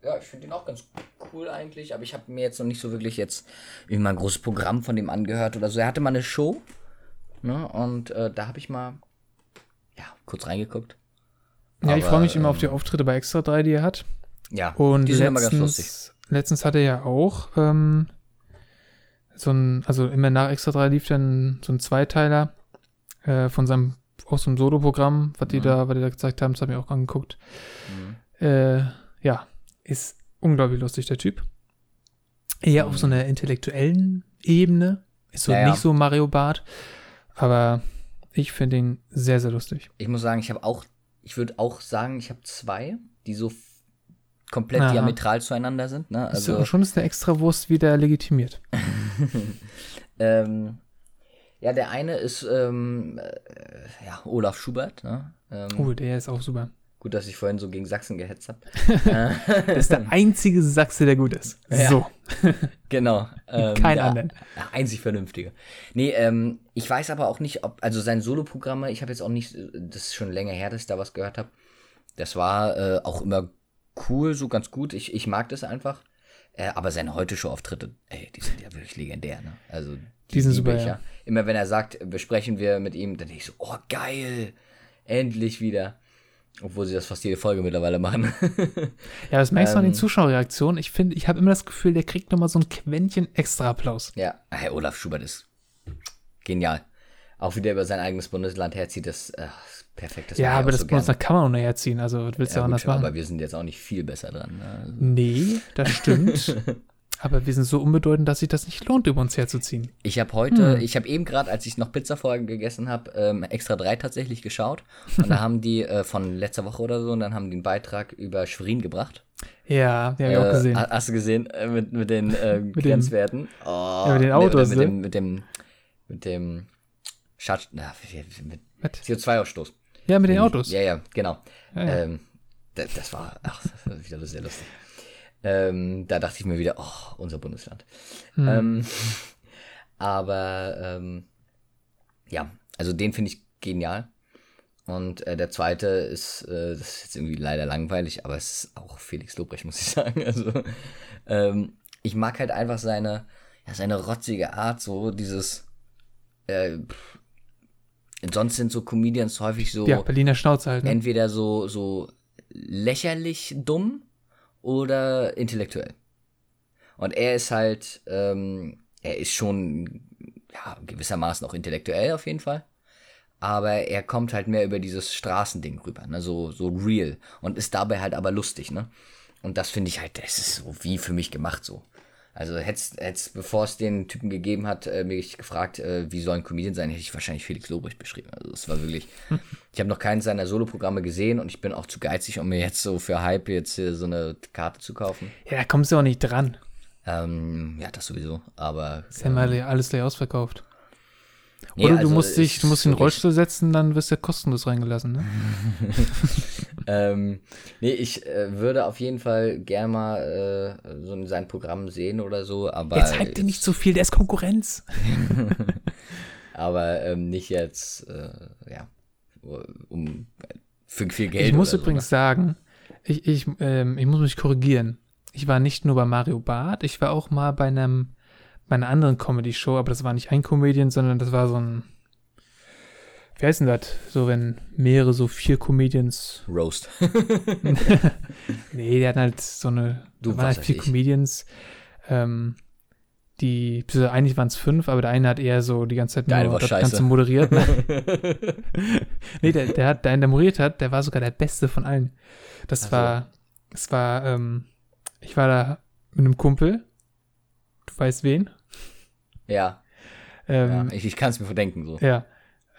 Speaker 1: ja, ich finde den auch ganz cool eigentlich, aber ich habe mir jetzt noch nicht so wirklich jetzt irgendwie mal ein großes Programm von dem angehört oder so. Er hatte mal eine Show, ne? Und äh, da habe ich mal ja kurz reingeguckt.
Speaker 2: Ja, ich
Speaker 1: Aber,
Speaker 2: freue mich immer auf die
Speaker 1: ähm,
Speaker 2: Auftritte bei Extra 3, die er hat.
Speaker 1: Ja,
Speaker 2: Und
Speaker 1: die sind immer ganz lustig.
Speaker 2: letztens, letztens hatte er ja auch ähm, so ein, also immer nach Extra 3 lief dann so ein Zweiteiler äh, von seinem, aus so einem Solo-Programm, was die
Speaker 1: Mhm.
Speaker 2: da, was die da gezeigt haben, das habe ich auch angeguckt.
Speaker 1: Mhm.
Speaker 2: Äh, ja, ist unglaublich lustig, der Typ. Eher auf so einer intellektuellen Ebene. Ist so
Speaker 1: Ja, ja.
Speaker 2: nicht so Mario Bart, aber ich finde ihn sehr, sehr lustig.
Speaker 1: Ich muss sagen, ich habe auch, ich würde auch sagen, ich habe zwei, die so komplett
Speaker 2: Aha.
Speaker 1: diametral zueinander sind. Ne?
Speaker 2: Also, schon ist der Extrawurst wieder legitimiert.
Speaker 1: ähm, ja, der eine ist ähm, äh, ja, Olaf Schubert. Ne? Ähm,
Speaker 2: Oh, der ist auch super.
Speaker 1: Gut, dass ich vorhin so gegen Sachsen gehetzt habe.
Speaker 2: Das ist der einzige Sachse, der gut ist.
Speaker 1: Ja.
Speaker 2: So,
Speaker 1: Genau. Ähm,
Speaker 2: kein
Speaker 1: der
Speaker 2: anderen.
Speaker 1: Ja, einzig vernünftige. Nee, ähm, ich weiß aber auch nicht, ob, also sein Soloprogramme, ich habe jetzt auch nicht, das ist schon länger her, dass ich da was gehört habe. Das war äh, auch immer cool, so ganz gut. Ich, ich mag das einfach. Äh, aber seine Heute-Show-Auftritte, ey, die sind ja wirklich legendär, ne? Also,
Speaker 2: Die sind
Speaker 1: liebe
Speaker 2: super,
Speaker 1: ich
Speaker 2: ja.
Speaker 1: Immer wenn er sagt, besprechen wir mit ihm, dann denke ich so, oh, geil, endlich wieder. Obwohl sie das fast jede Folge mittlerweile machen.
Speaker 2: Ja, das merkst du an den
Speaker 1: Ähm.
Speaker 2: Zuschauerreaktionen. Ich finde, ich habe immer das Gefühl, der kriegt nochmal so ein Quäntchen extra Applaus.
Speaker 1: Ja, Herr Olaf Schubert ist genial. Auch wieder über sein eigenes Bundesland herzieht, das äh, ist perfekt. Das
Speaker 2: ja, aber das
Speaker 1: so
Speaker 2: Bundesland kann man auch näher ziehen. Also, was willst du
Speaker 1: Ja,
Speaker 2: ja, anders
Speaker 1: gut,
Speaker 2: machen?
Speaker 1: aber wir sind jetzt auch nicht viel besser dran. Ne? Also,
Speaker 2: nee, das stimmt. aber wir sind so unbedeutend, dass sich das nicht lohnt, über uns herzuziehen.
Speaker 1: Ich habe heute,
Speaker 2: Hm.
Speaker 1: ich habe eben gerade, als ich noch Pizza vorher gegessen habe, ähm, extra drei tatsächlich geschaut. Und da haben die äh, von letzter Woche oder so, und dann haben die einen Beitrag über Schwerin gebracht.
Speaker 2: Ja, die habe ich auch
Speaker 1: Äh,
Speaker 2: gesehen.
Speaker 1: ha- Hast du gesehen äh, mit, mit den äh,
Speaker 2: den-
Speaker 1: Grenzwerten? Oh,
Speaker 2: mit den
Speaker 1: nee,
Speaker 2: Autos,
Speaker 1: mit
Speaker 2: ne?
Speaker 1: dem, mit dem, mit dem na, mit
Speaker 2: Was?
Speaker 1: CO2-Ausstoß.
Speaker 2: Ja, mit den Autos.
Speaker 1: Ja, ja, genau.
Speaker 2: Ja, ja.
Speaker 1: Ähm, das, das war, ach, das war wieder sehr lustig. Ähm, da dachte ich mir wieder, oh, unser Bundesland.
Speaker 2: Hm.
Speaker 1: Ähm, aber ähm, ja, also den finde ich genial. Und äh, der zweite ist, äh, das ist jetzt irgendwie leider langweilig, aber es ist auch Felix Lobrecht, muss ich sagen. Also ähm, ich mag halt einfach seine, ja, seine rotzige Art, so dieses, äh, sonst sind so Comedians häufig so
Speaker 2: ja, Berliner Schnauze halt. Ne?
Speaker 1: entweder so, so lächerlich dumm oder intellektuell. Und er ist halt, ähm, er ist schon, ja, gewissermaßen auch intellektuell auf jeden Fall. Aber er kommt halt mehr über dieses Straßending rüber, ne, so, so real. Und ist dabei halt aber lustig, ne. Und das finde ich halt, das ist so wie für mich gemacht so. Also hätt's, bevor es den Typen gegeben hat, äh, mich gefragt, äh, wie soll ein Comedian sein, hätte ich wahrscheinlich Felix Lobrecht beschrieben. Also es war wirklich, ich habe noch keinen seiner Soloprogramme gesehen und ich bin auch zu geizig, um mir jetzt so für Hype jetzt hier so eine Karte zu kaufen.
Speaker 2: Ja, da kommst du auch nicht dran.
Speaker 1: Ähm, ja, das sowieso, aber
Speaker 2: Ist ja mal alles gleich ausverkauft.
Speaker 1: Nee,
Speaker 2: Oder du
Speaker 1: also
Speaker 2: musst dich, du musst den Rollstuhl setzen, dann wirst du kostenlos reingelassen, ne?
Speaker 1: Ähm, nee, ich äh, würde auf jeden Fall gerne mal äh, so in sein Programm sehen oder so, aber
Speaker 2: Jetzt hype dir nicht so viel, der ist Konkurrenz.
Speaker 1: aber ähm, nicht jetzt, äh, ja, um für viel Geld.
Speaker 2: Ich muss übrigens
Speaker 1: so,
Speaker 2: sagen, ich, ich, ähm, ich muss mich korrigieren. Ich war nicht nur bei Mario Barth, ich war auch mal bei einem bei einer anderen Comedy-Show, aber das war nicht ein Comedian, sondern das war so ein wie heißt denn das? So, wenn mehrere, so vier Comedians.
Speaker 1: Roast.
Speaker 2: Nee, die hatten halt so eine.
Speaker 1: Du,
Speaker 2: da waren halt vier
Speaker 1: ich.
Speaker 2: Comedians. Ähm, die, beziehungsweise eigentlich waren es fünf, aber der eine hat eher so die ganze Zeit
Speaker 1: Der eine
Speaker 2: nur das
Speaker 1: scheiße.
Speaker 2: Ganze moderiert. Ne? nee, der, der hat, der einen, der moderiert hat, der war sogar der Beste von allen. Das
Speaker 1: so.
Speaker 2: war, es war, ähm, ich war da mit einem Kumpel. Du weißt wen?
Speaker 1: ja,
Speaker 2: Ähm,
Speaker 1: ja, ich, ich kann es mir verdenken so.
Speaker 2: Ja.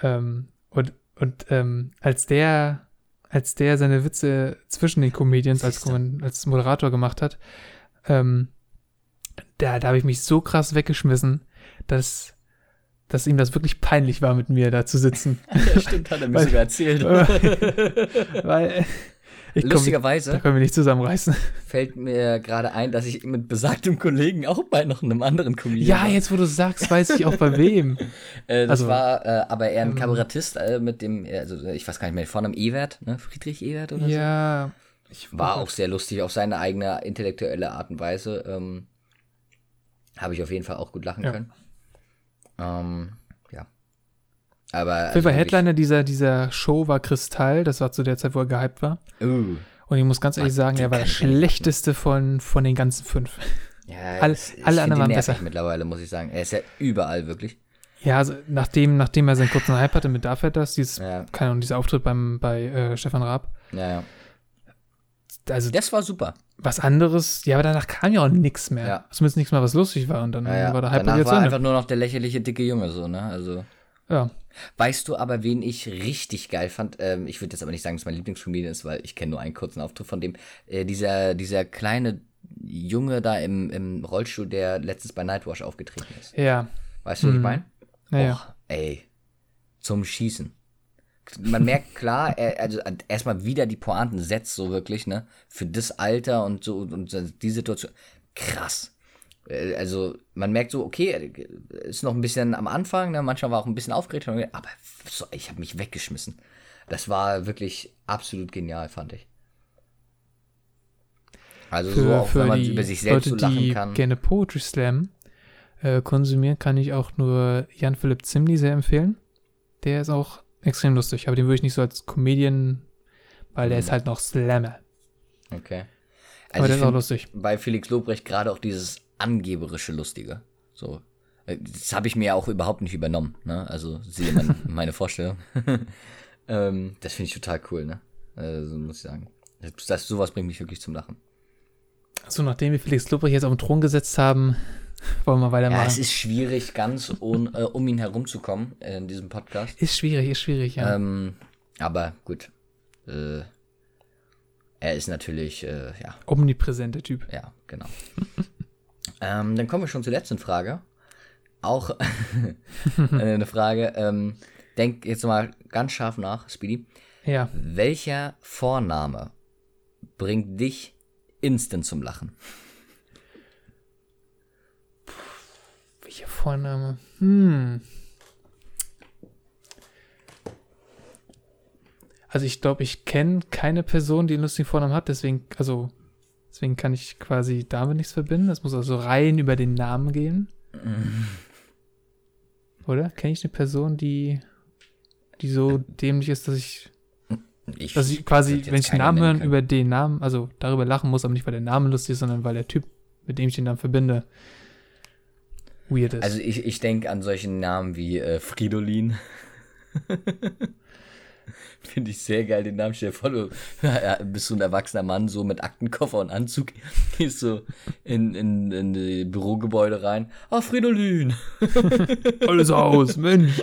Speaker 2: Ähm, und und ähm, als der, als der seine Witze zwischen den Comedians als, als Moderator gemacht hat, ähm, da, da habe ich mich so krass weggeschmissen, dass, dass ihm das wirklich peinlich war, mit mir da zu sitzen.
Speaker 1: Ja, stimmt, hat er mir
Speaker 2: Weil-
Speaker 1: sogar erzählt.
Speaker 2: Weil äh, ich komm, da
Speaker 1: Lustigerweise
Speaker 2: können wir nicht zusammenreißen.
Speaker 1: fällt mir gerade ein, dass ich mit besagtem Kollegen auch bei noch einem anderen Comedian
Speaker 2: Ja,
Speaker 1: war.
Speaker 2: jetzt wo du sagst, weiß ich auch bei wem.
Speaker 1: Äh, das
Speaker 2: also,
Speaker 1: war äh, aber eher ein
Speaker 2: ähm,
Speaker 1: Kabarettist äh, mit dem, äh, also ich weiß gar nicht mehr, von einem Ewert, ne? Friedrich Ewert oder so.
Speaker 2: Ja,
Speaker 1: War auch sehr lustig, auf seine eigene intellektuelle Art und Weise. Ähm, Habe ich auf jeden Fall auch gut lachen
Speaker 2: Ja.
Speaker 1: können. Ähm. Aber.
Speaker 2: Auf jeden Fall Headliner dieser, dieser Show war Kristall, das war zu der Zeit, wo er gehypt war.
Speaker 1: Uh,
Speaker 2: Und ich muss ganz ehrlich
Speaker 1: Mann,
Speaker 2: sagen, er war der
Speaker 1: ich
Speaker 2: schlechteste von, von den ganzen fünf.
Speaker 1: ja,
Speaker 2: Alle-
Speaker 1: ich
Speaker 2: alle
Speaker 1: find
Speaker 2: anderen waren besser.
Speaker 1: mittlerweile, muss ich sagen. Er ist ja überall, wirklich.
Speaker 2: Ja, also nachdem, nachdem er seinen kurzen Hype hatte mit Darf das, dieses,
Speaker 1: Ja,
Speaker 2: keine Ahnung, dieser Auftritt beim, bei äh, Stefan Raab.
Speaker 1: ja, ja.
Speaker 2: Also
Speaker 1: Das war super.
Speaker 2: was anderes, ja, aber danach kam ja auch nichts mehr.
Speaker 1: Ja.
Speaker 2: Zumindest nichts mehr, was lustig war. Und dann
Speaker 1: Ja, ja.
Speaker 2: war der Hype
Speaker 1: Danach
Speaker 2: jetzt
Speaker 1: war einfach nur noch der lächerliche dicke Junge, so, ne? Also.
Speaker 2: Ja.
Speaker 1: Weißt du aber, wen ich richtig geil fand? Ähm, ich würde jetzt aber nicht sagen, dass mein Lieblingscomedian ist, weil ich kenne nur einen kurzen Auftritt von dem. Äh, dieser, dieser kleine Junge da im, im Rollstuhl, der letztens bei Nightwash aufgetreten ist.
Speaker 2: Ja.
Speaker 1: Weißt du, was ich meine?
Speaker 2: Ja, ja.
Speaker 1: Och, ey. Zum Schießen. Man merkt klar, er, also erstmal wieder die Pointen setzt, so wirklich, ne? Für das Alter und so und die Situation. Krass. Äh, Also, man merkt so, okay, er ist noch ein bisschen am Anfang, ne? manchmal war auch ein bisschen aufgeregt, aber so, ich habe mich weggeschmissen. Das war wirklich absolut genial, fand ich. Also so,
Speaker 2: Für,
Speaker 1: auch
Speaker 2: für
Speaker 1: wenn man über sich selbst
Speaker 2: Leute,
Speaker 1: so lachen
Speaker 2: die
Speaker 1: kann.
Speaker 2: gerne Poetry Slam äh, konsumieren, kann ich auch nur Jan-Philipp Zimny sehr empfehlen. Der ist auch extrem lustig, aber den würde ich nicht so als Comedian, weil der
Speaker 1: Mhm.
Speaker 2: ist halt noch Slammer.
Speaker 1: Okay.
Speaker 2: aber
Speaker 1: ich
Speaker 2: der ist auch lustig.
Speaker 1: bei Felix Lobrecht gerade auch dieses angeberische Lustige. So. Äh, Das habe ich mir ja auch überhaupt nicht übernommen, ne? Also siehe mein, meine Vorstellung. ähm, das finde ich total cool, ne? Also, muss ich sagen. Das, das, sowas bringt mich wirklich zum Lachen.
Speaker 2: So, nachdem wir Felix Lobrecht jetzt auf den Thron gesetzt haben, wollen wir
Speaker 1: Ja,
Speaker 2: weitermachen.
Speaker 1: es ist schwierig, ganz un, äh, um ihn herumzukommen äh, in diesem Podcast.
Speaker 2: ist schwierig, ist schwierig, ja.
Speaker 1: Ähm, aber gut. Äh, er ist natürlich, äh, ja,
Speaker 2: Omnipräsenter Typ.
Speaker 1: Ja, genau. Ähm, dann kommen wir schon zur letzten Frage. Auch eine Frage. Ähm, denk jetzt mal ganz scharf nach, Speedy.
Speaker 2: Ja.
Speaker 1: Welcher Vorname bringt dich instant zum Lachen?
Speaker 2: Welcher Vorname? Hm. Also ich glaube, ich kenne keine Person, die einen lustigen Vornamen hat, deswegen, also, deswegen kann ich quasi damit nichts verbinden. Das muss also rein über den Namen gehen. Oder? Kenne ich eine Person, die, die so dämlich ist, dass ich,
Speaker 1: Ich,
Speaker 2: dass ich quasi, wenn ich den Namen höre, über den Namen, also darüber lachen muss, aber nicht, weil der Name lustig ist, sondern weil der Typ, mit dem ich den Namen verbinde, weird ist.
Speaker 1: Also ich, ich denke an solchen Namen wie äh, Fridolin. Finde ich sehr geil, den Namen. Stell dir vor, du ja, bist so ein erwachsener Mann, so mit Aktenkoffer und Anzug, gehst so in, in, in die Bürogebäude rein. Ah, Fridolin!
Speaker 2: Alles aus, Mensch.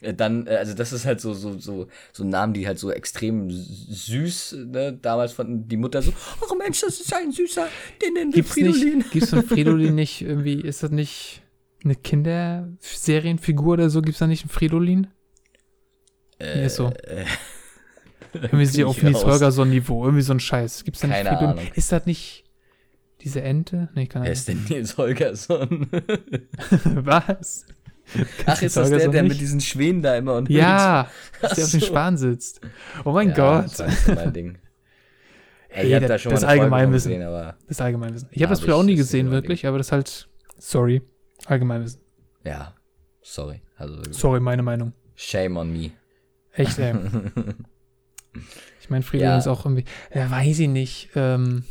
Speaker 1: Dann, äh, also das ist halt so, so, so, so Namen, die halt so extrem süß, ne? Damals fanden die Mutter so, ach Mensch, das ist ein süßer, den nennen wir Fridolin.
Speaker 2: nicht, gibt's von Fridolin nicht irgendwie, ist das nicht eine Kinderserienfigur oder so? Gibt's da nicht einen Fridolin? Äh, ist so. irgendwie so
Speaker 1: bin
Speaker 2: auf Nils
Speaker 1: raus.
Speaker 2: Holgersson-Niveau, irgendwie so ein Scheiß. Gibt's da nicht
Speaker 1: Keine? Ahnung.
Speaker 2: Ist das nicht diese Ente? Nee, keine
Speaker 1: Wer
Speaker 2: Ahnung.
Speaker 1: ist denn Nils Holgersson?
Speaker 2: Was?
Speaker 1: Ach, ist das der,
Speaker 2: Holgersson
Speaker 1: der mit
Speaker 2: nicht?
Speaker 1: diesen Schwänen da immer und
Speaker 2: Ja, der auf dem. Span sitzt. Oh mein
Speaker 1: ja,
Speaker 2: Gott.
Speaker 1: Das so mein Ding.
Speaker 2: Hey,
Speaker 1: ich hab
Speaker 2: das-
Speaker 1: da schon
Speaker 2: das Allgemeinwissen.
Speaker 1: gesehen, aber
Speaker 2: Das ist Allgemeinwissen. Ich habe das früher auch nie
Speaker 1: ist
Speaker 2: gesehen, wirklich, aber das ist halt, sorry, Allgemeinwissen.
Speaker 1: ja, sorry. Also
Speaker 2: Sorry, meine Meinung.
Speaker 1: shame on me.
Speaker 2: Echt, ey. ich meine, Fridolin
Speaker 1: Ja.
Speaker 2: ist auch irgendwie, ja, weiß ich nicht. Ähm,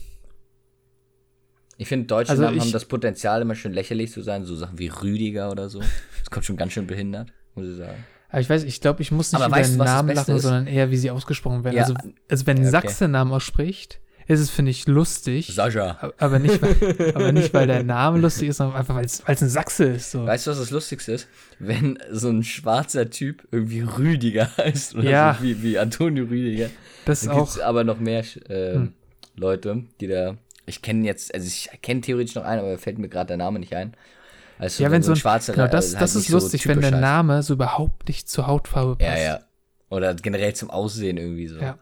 Speaker 1: Ich finde, deutsche
Speaker 2: Also
Speaker 1: Namen
Speaker 2: ich-
Speaker 1: haben das Potenzial, immer schön lächerlich zu sein, so Sachen wie Rüdiger oder so. Das kommt schon ganz schön behindert, muss ich sagen.
Speaker 2: aber ich weiß, ich glaube, ich muss nicht
Speaker 1: Aber
Speaker 2: über
Speaker 1: weißt
Speaker 2: den Namen lachen,
Speaker 1: ist?
Speaker 2: sondern eher, wie sie ausgesprochen werden.
Speaker 1: Ja.
Speaker 2: Also, also, wenn ein
Speaker 1: Ja,
Speaker 2: Sachse Namen ausspricht, ist es, finde ich, lustig.
Speaker 1: Sascha.
Speaker 2: ab- aber, nicht, weil, aber nicht, weil der Name lustig ist, sondern einfach, weil es ein Sachse ist. So.
Speaker 1: Weißt du, was das Lustigste ist? Wenn so ein schwarzer Typ irgendwie Rüdiger heißt oder
Speaker 2: Ja.
Speaker 1: so, wie, wie Antonio Rüdiger.
Speaker 2: Das
Speaker 1: es
Speaker 2: auch,
Speaker 1: aber noch mehr äh,
Speaker 2: Hm.
Speaker 1: Leute, die da. Ich kenne jetzt, also ich kenne theoretisch noch einen, aber fällt mir gerade der Name nicht ein. Also
Speaker 2: ja, wenn so ein,
Speaker 1: schwarzer
Speaker 2: genau, das,
Speaker 1: halt
Speaker 2: das ist
Speaker 1: so
Speaker 2: lustig, wenn
Speaker 1: typisch
Speaker 2: der
Speaker 1: heißt.
Speaker 2: Name so überhaupt nicht zur Hautfarbe passt.
Speaker 1: Ja, ja. Oder generell zum Aussehen irgendwie so.
Speaker 2: Ja.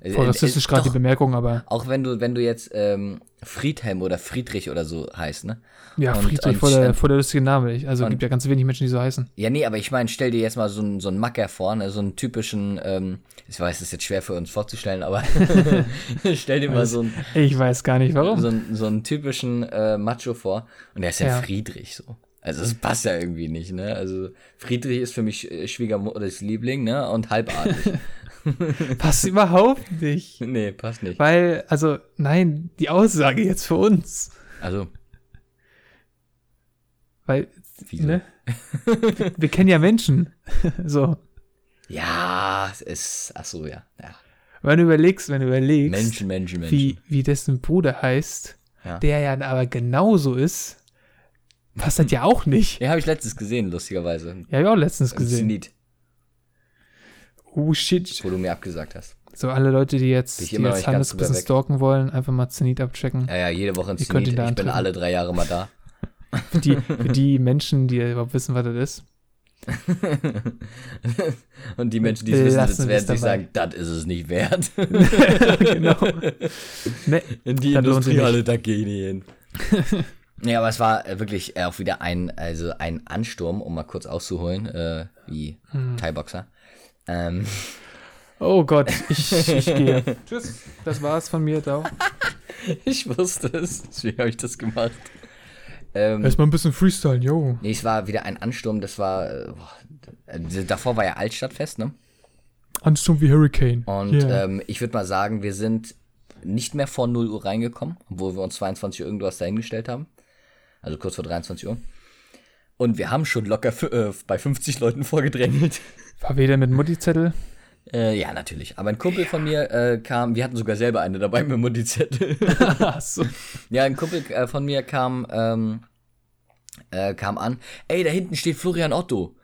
Speaker 1: Äh,
Speaker 2: Voll
Speaker 1: äh,
Speaker 2: rassistisch gerade die Bemerkung, aber
Speaker 1: Auch wenn du, wenn du jetzt ähm, Friedhelm oder Friedrich oder so heißt, ne?
Speaker 2: ja,
Speaker 1: Und-
Speaker 2: Friedrich voll der, voll der lustige Name. Ich- Also
Speaker 1: und-
Speaker 2: gibt ja ganz wenig Menschen, die so heißen.
Speaker 1: Ja, nee, aber ich meine, stell dir jetzt mal so einen, so einen Macker vor, ne? so einen typischen, ähm, ich weiß, das ist jetzt schwer für uns vorzustellen, aber stell dir mal so einen,
Speaker 2: Ich weiß gar nicht warum.
Speaker 1: so einen, so einen typischen äh, Macho vor und der ist ja,
Speaker 2: Ja.
Speaker 1: Friedrich so. Also das passt ja irgendwie nicht, ne? Also Friedrich ist für mich äh, Schwiegermutters Liebling, ne? Und halbartig.
Speaker 2: Passt überhaupt nicht.
Speaker 1: nee, passt nicht.
Speaker 2: Weil, also, nein, die Aussage jetzt für uns.
Speaker 1: Also,
Speaker 2: Weil,
Speaker 1: Wieso?
Speaker 2: ne? wir, wir kennen ja Menschen. so.
Speaker 1: ja, es ist, ach so, ja. ja.
Speaker 2: Wenn du überlegst, wenn du überlegst,
Speaker 1: Menschen, Menschen, Menschen.
Speaker 2: wie, wie dessen Bruder heißt,
Speaker 1: Ja.
Speaker 2: der ja aber genauso ist, passt das ja auch nicht.
Speaker 1: Ja, habe ich letztens gesehen, lustigerweise.
Speaker 2: Ja, hab ich auch letztens gesehen.
Speaker 1: Zenit,
Speaker 2: Oh shit.
Speaker 1: wo du mir abgesagt hast.
Speaker 2: So alle Leute, die jetzt,
Speaker 1: Bin
Speaker 2: die jetzt Hannes ein bisschen stalken wollen, einfach mal Zenit abchecken.
Speaker 1: Ja, ja, jede Woche
Speaker 2: Ihr könnt
Speaker 1: Zenit. Ich bin
Speaker 2: antreffen.
Speaker 1: alle drei Jahre mal da.
Speaker 2: Für die, für die Menschen, die überhaupt wissen, was das ist.
Speaker 1: Und die Menschen, die es wissen,
Speaker 2: wir
Speaker 1: werden sich sagen, das ist es nicht wert.
Speaker 2: genau. Ne,
Speaker 1: In die
Speaker 2: Das.
Speaker 1: Industriehalle, da gehen die hin. ja, aber es war äh, wirklich äh, auch wieder ein, also ein Ansturm, um mal kurz auszuholen, äh, wie
Speaker 2: Hm.
Speaker 1: Thai-Boxer. Ähm,
Speaker 2: Oh Gott, ich, ich gehe. Tschüss. Das war's von mir, da.
Speaker 1: ich wusste es, deswegen habe ich das gemacht. Ähm,
Speaker 2: Erstmal ein bisschen Freestyle, yo.
Speaker 1: nee, es war wieder ein Ansturm, das war, äh, boah, äh, davor war ja Altstadtfest, ne?
Speaker 2: Ansturm wie Hurricane.
Speaker 1: Und
Speaker 2: Yeah.
Speaker 1: ähm, ich würde mal sagen, wir sind nicht mehr vor 0 Uhr reingekommen, obwohl wir uns 22 Uhr irgendwas dahingestellt haben. Also kurz vor 23 Uhr. Und wir haben schon locker äh, bei 50 Leuten vorgedrängelt.
Speaker 2: War wieder mit Mutti-Zettel.
Speaker 1: Äh, ja, natürlich. Aber ein Kumpel von mir äh, kam, wir hatten sogar selber eine dabei mit Mutti-Zettel.
Speaker 2: Achso.
Speaker 1: ja, ein Kumpel äh, von mir kam, ähm, äh, kam an, ey, da hinten steht Florian Otto.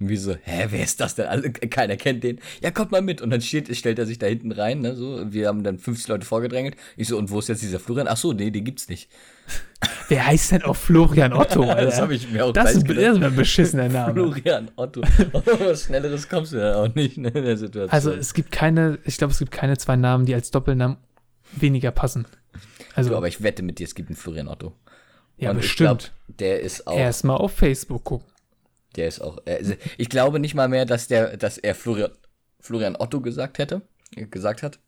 Speaker 1: Und wir so, hä, wer ist das denn? Alle, keiner kennt den. Ja, kommt mal mit. Und dann steht, stellt er sich da hinten rein, ne, so. Wir haben dann 50 Leute vorgedrängelt. Ich so, und wo ist jetzt dieser Florian? Ach so, nee, den gibt's nicht.
Speaker 2: Wer heißt denn auch Florian Otto, Alter?
Speaker 1: Das habe ich mir auch
Speaker 2: Das ist,
Speaker 1: gedacht.
Speaker 2: das ist ein beschissener Name.
Speaker 1: Florian Otto. Was Schnelleres kommst du dann auch nicht ne, in der Situation.
Speaker 2: Also es gibt keine, ich glaube, es gibt keine zwei Namen, die als Doppelnamen weniger passen. Also,
Speaker 1: so, aber ich wette mit dir, es gibt einen Florian Otto.
Speaker 2: ja,
Speaker 1: Und ich
Speaker 2: bestimmt.
Speaker 1: glaub, der ist auch,
Speaker 2: Erstmal auf Facebook gucken.
Speaker 1: Der ist auch, äh, ich glaube nicht mal mehr, dass der, dass er Florian, Florian Otto gesagt hätte, äh, gesagt hat.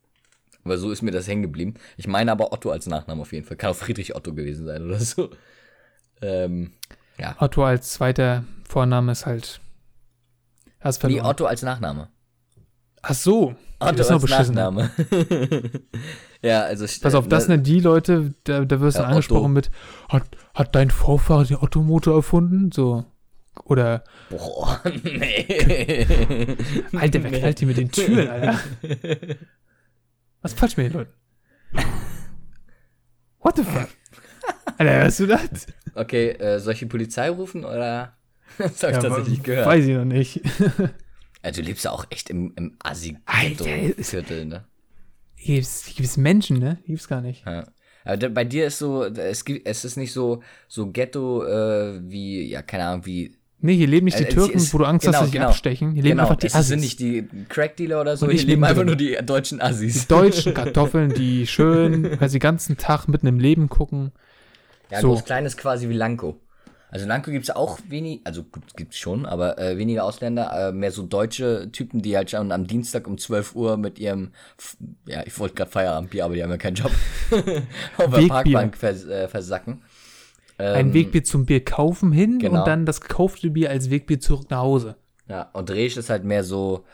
Speaker 1: Aber so ist mir das hängen geblieben. Ich meine aber Otto als Nachname auf jeden Fall. Kann auch Friedrich Otto gewesen sein oder so. Ähm, ja.
Speaker 2: Otto als zweiter Vorname ist halt. Hast
Speaker 1: Nee,
Speaker 2: verloren.
Speaker 1: Otto als Nachname.
Speaker 2: Ach so.
Speaker 1: Otto
Speaker 2: das ist noch
Speaker 1: als
Speaker 2: beschissen.
Speaker 1: Nachname. ja, also.
Speaker 2: Pass auf, das
Speaker 1: ne,
Speaker 2: sind die Leute, da, da wirst du
Speaker 1: Ja,
Speaker 2: angesprochen
Speaker 1: Otto.
Speaker 2: mit, hat, hat dein Vorfahrer den Ottomotor erfunden? So. Oder,
Speaker 1: Boah, nee.
Speaker 2: Alter, wer knallt hier mit den Türen, Alter? Was falsch mit den Leuten? What the fuck? Alter, hörst du das?
Speaker 1: Okay, äh, soll ich die Polizei rufen oder? Das habe ich
Speaker 2: Ja,
Speaker 1: tatsächlich gehört.
Speaker 2: Weiß ich noch nicht.
Speaker 1: Also, du lebst ja auch echt im, im Assi-Viertel, ne?
Speaker 2: Hier hier gibt's Menschen, ne? Hier gibt's gar nicht.
Speaker 1: Ja. Aber bei dir ist so, es gibt, es ist nicht so, so Ghetto äh, wie, ja, keine Ahnung, wie.
Speaker 2: Nee, hier leben nicht die
Speaker 1: Äh,
Speaker 2: Türken,
Speaker 1: ist-
Speaker 2: wo du Angst hast,
Speaker 1: genau,
Speaker 2: dass sie dich
Speaker 1: genau.
Speaker 2: abstechen. Hier leben
Speaker 1: genau,
Speaker 2: einfach die
Speaker 1: es
Speaker 2: Assis.
Speaker 1: sind nicht die Crackdealer oder so,
Speaker 2: Und
Speaker 1: hier leben
Speaker 2: lebe
Speaker 1: einfach
Speaker 2: drin.
Speaker 1: nur die deutschen Assis.
Speaker 2: deutschen Kartoffeln, die schön, weil sie den ganzen Tag mitten im Leben gucken.
Speaker 1: Ja,
Speaker 2: So.
Speaker 1: groß klein ist quasi wie Lanko. Also Lanko gibt's auch wenig, also gibt's schon, aber äh, weniger Ausländer, äh, mehr so deutsche Typen, die halt schon am Dienstag um 12 Uhr mit ihrem, ja, ich wollte gerade Feierabendbier, aber die haben ja keinen Job, auf der. Parkbank vers äh, versacken.
Speaker 2: Ein
Speaker 1: Ähm,
Speaker 2: Wegbier zum Bier kaufen hin
Speaker 1: genau.
Speaker 2: und dann das gekaufte Bier als Wegbier zurück nach Hause.
Speaker 1: Ja, und Resch ist halt mehr so,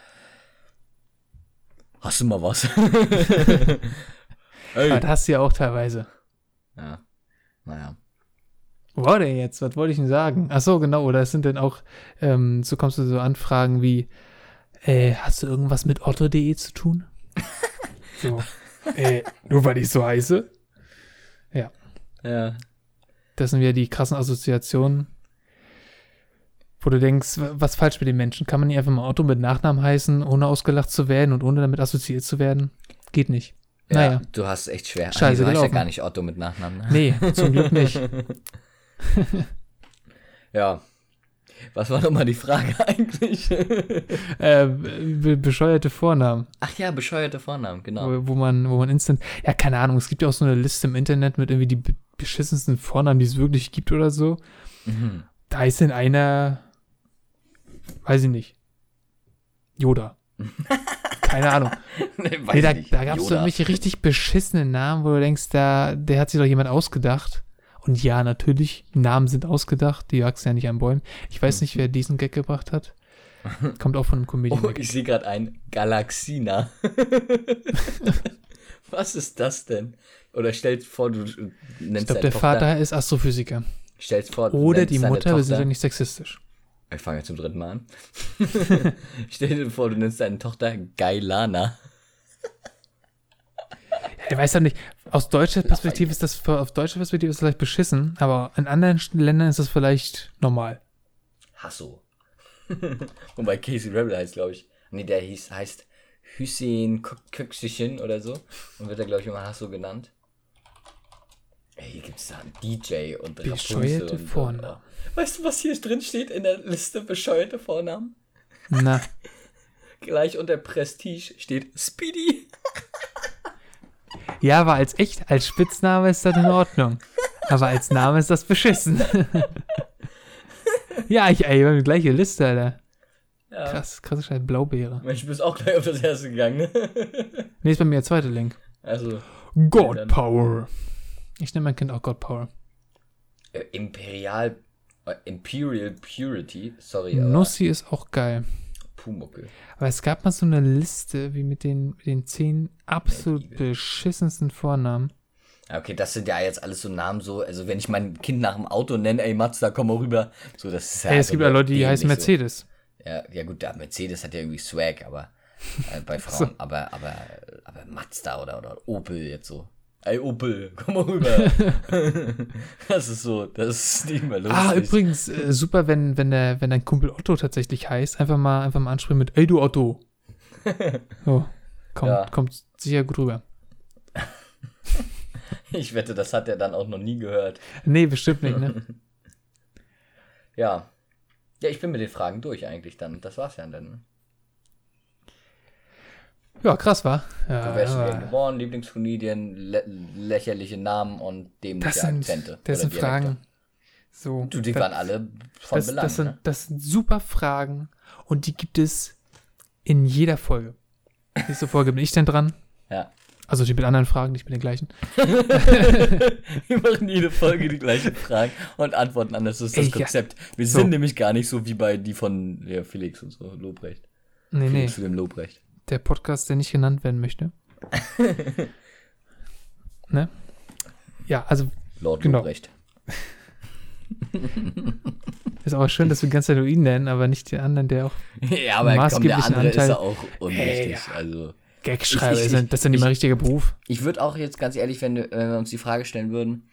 Speaker 1: hast du mal was? Ey.
Speaker 2: Aber das hast du ja auch teilweise.
Speaker 1: Ja, naja.
Speaker 2: Wo war der jetzt? Was wollte ich denn sagen? Ach so, genau. Oder es sind dann auch, ähm, so kommst du so Anfragen wie, äh, hast du irgendwas mit otto.de zu tun? so, äh, nur weil ich so heiße? Ja,
Speaker 1: Ja,
Speaker 2: das sind wieder die krassen Assoziationen, wo du denkst, wa- was falsch mit den Menschen? Kann man nicht einfach mal Otto mit Nachnamen heißen, ohne ausgelacht zu werden und ohne damit assoziiert zu werden? Geht nicht.
Speaker 1: ja,
Speaker 2: Naja,
Speaker 1: du hast es echt schwer.
Speaker 2: Scheiße
Speaker 1: du heißt ja gar nicht Otto mit Nachnamen, ne?
Speaker 2: nee, zum Glück nicht.
Speaker 1: Ja. Was war nochmal die Frage eigentlich?
Speaker 2: Äh, be bescheuerte Vornamen,
Speaker 1: Ach ja, bescheuerte Vornamen, genau.
Speaker 2: wo, wo man, wo man instant, ja, keine Ahnung, es gibt ja auch so eine Liste im Internet mit irgendwie die beschissensten Vornamen, die es wirklich gibt oder so.
Speaker 1: Mhm.
Speaker 2: Da ist denn einer, weiß ich nicht, Yoda. Keine Ahnung.
Speaker 1: Weiß
Speaker 2: Nee, da, da gab es so irgendwelche richtig beschissenen Namen, wo du denkst, da, der hat sich doch jemand ausgedacht. Und ja, natürlich, Namen sind ausgedacht, die wachsen ja nicht an Bäumen. Ich weiß nicht, wer diesen Gag gebracht hat. Kommt auch von einem Comedian.
Speaker 1: Oh, ich sehe gerade ein Galaxina. Was ist das denn? Oder stellst vor, du nennst
Speaker 2: ich glaube, der
Speaker 1: Tochter,
Speaker 2: Vater ist Astrophysiker.
Speaker 1: stellst vor,
Speaker 2: Oder die Mutter, wir sind ja nicht sexistisch.
Speaker 1: Ich fange jetzt zum dritten Mal an. Stell dir vor, du nennst deine Tochter Gailana.
Speaker 2: Ich weiß ja nicht, aus deutscher Perspektive ist das, auf deutscher Perspektive ist das vielleicht beschissen, aber in anderen Ländern ist das vielleicht normal.
Speaker 1: Hasso. Wobei Casey Rebel heißt, glaube ich. Nee, der hieß, heißt Hüseyin Kökschen oder so. Und wird er, glaube ich, immer Hasso genannt. Ey, hier gibt es da einen DJ und
Speaker 2: Bescheuerte
Speaker 1: und
Speaker 2: Vornamen.
Speaker 1: So. Weißt du, was hier drin steht in der Liste bescheuerte Vornamen?
Speaker 2: Na,
Speaker 1: Gleich unter Prestige steht Speedy.
Speaker 2: ja, aber als echt, als Spitzname ist das in Ordnung. Aber als Name ist das beschissen. ja, ich, ey, wir haben die gleiche Liste, Alter.
Speaker 1: Ja.
Speaker 2: Krass, krasse Scheiße, Blaubeere.
Speaker 1: Mensch, du bist auch gleich auf das erste gegangen, ne?
Speaker 2: Nee, ist bei mir der zweite Link.
Speaker 1: Also,
Speaker 2: God Power. Ich nenne mein Kind auch God Power.
Speaker 1: äh, Imperial, äh, Imperial Purity, sorry,
Speaker 2: Nussi ist auch geil.
Speaker 1: Pumuckel.
Speaker 2: Aber es gab mal so eine Liste, wie mit den, mit den zehn absolut
Speaker 1: Igel.
Speaker 2: beschissensten Vornamen.
Speaker 1: Ja, Okay, das sind ja jetzt alles so Namen so, also wenn ich mein Kind nach dem Auto nenne, ey Mazda, komm mal rüber. So, das ist ja
Speaker 2: Ey, es
Speaker 1: so
Speaker 2: gibt ja Leute, die heißen
Speaker 1: so.
Speaker 2: Mercedes.
Speaker 1: Ja, ja gut, der Mercedes hat ja irgendwie Swag, aber äh, bei Frauen, aber, aber, aber Mazda oder, oder Opel jetzt so. Ey, Opel, komm mal rüber. das ist so, das ist nicht mehr lustig.
Speaker 2: Ah, übrigens, äh, super, wenn, wenn, der, wenn dein Kumpel Otto tatsächlich heißt, einfach mal, einfach mal ansprechen mit, ey du Otto. So, kommt,
Speaker 1: Ja.
Speaker 2: kommt sicher gut rüber.
Speaker 1: Ich wette, das hat er dann auch noch nie gehört.
Speaker 2: Nee, bestimmt nicht, ne?
Speaker 1: Ja. Ja, ich bin mit den Fragen durch eigentlich dann. Das war's ja dann.
Speaker 2: Ja, krass, war. Ja,
Speaker 1: ist schon
Speaker 2: ja.
Speaker 1: gern geboren? Lieblingscomedian, lä lächerliche Namen und dämliche
Speaker 2: Das sind,
Speaker 1: Akzente.
Speaker 2: das sind Fragen. So,
Speaker 1: Du, die
Speaker 2: das-
Speaker 1: waren alle von
Speaker 2: das,
Speaker 1: Belang.
Speaker 2: das, sind,
Speaker 1: ne?
Speaker 2: das sind super Fragen und die gibt es in jeder Folge. Nächste Folge bin ich denn dran.
Speaker 1: Ja.
Speaker 2: Also die mit anderen Fragen, nicht mit den gleichen.
Speaker 1: Wir machen jede Folge die gleichen Fragen und antworten anders. Das ist das
Speaker 2: Ey, ja.
Speaker 1: Konzept. Wir
Speaker 2: So.
Speaker 1: sind nämlich gar nicht so wie bei die von ja, Felix und so, Lobrecht.
Speaker 2: Nee, nee,
Speaker 1: Felix Wilhelm Lobrecht.
Speaker 2: Der Podcast, der nicht genannt werden möchte. ne? Ja, also
Speaker 1: Lord
Speaker 2: Genau.
Speaker 1: Lobrecht.
Speaker 2: ist auch schön, dass wir Zeit nur ihn nennen, aber nicht den anderen, der auch
Speaker 1: Ja, aber komm, der
Speaker 2: Maßgeblichen
Speaker 1: andere ist
Speaker 2: Anteil-
Speaker 1: ja auch unwichtig.
Speaker 2: Ey,
Speaker 1: Also.
Speaker 2: Gagschreiber
Speaker 1: Ich- ich-
Speaker 2: sind. Das ist ja nicht
Speaker 1: ich-
Speaker 2: mal ein richtiger Beruf.
Speaker 1: Ich würde auch jetzt ganz ehrlich, wenn, wir- wenn wir uns die Frage stellen würden,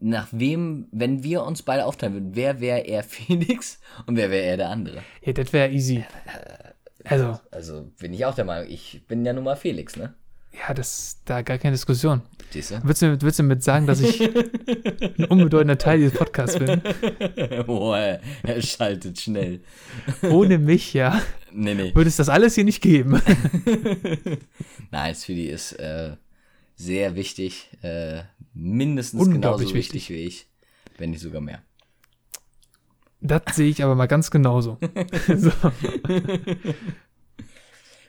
Speaker 1: nach wem, wenn wir uns beide aufteilen würden, wer wäre er Felix und wer wäre er der andere?
Speaker 2: Ja, das wäre easy. Also,
Speaker 1: Also bin ich auch der Meinung, ich bin ja nun mal Felix, ne?
Speaker 2: ja, das da gar keine Diskussion.
Speaker 1: Siehst du?
Speaker 2: Würdest du, würdest du mit sagen, dass ich ein unbedeutender Teil dieses Podcasts bin?
Speaker 1: Boah, er, schaltet schnell.
Speaker 2: Ohne mich, ja,
Speaker 1: Nee, nee.
Speaker 2: würde es das alles hier nicht geben.
Speaker 1: Nein, Speedy ist äh, sehr wichtig. Äh, mindestens
Speaker 2: Unglaublich
Speaker 1: genauso wichtig wie ich. Wenn nicht sogar mehr.
Speaker 2: Das sehe ich aber mal ganz genauso. so,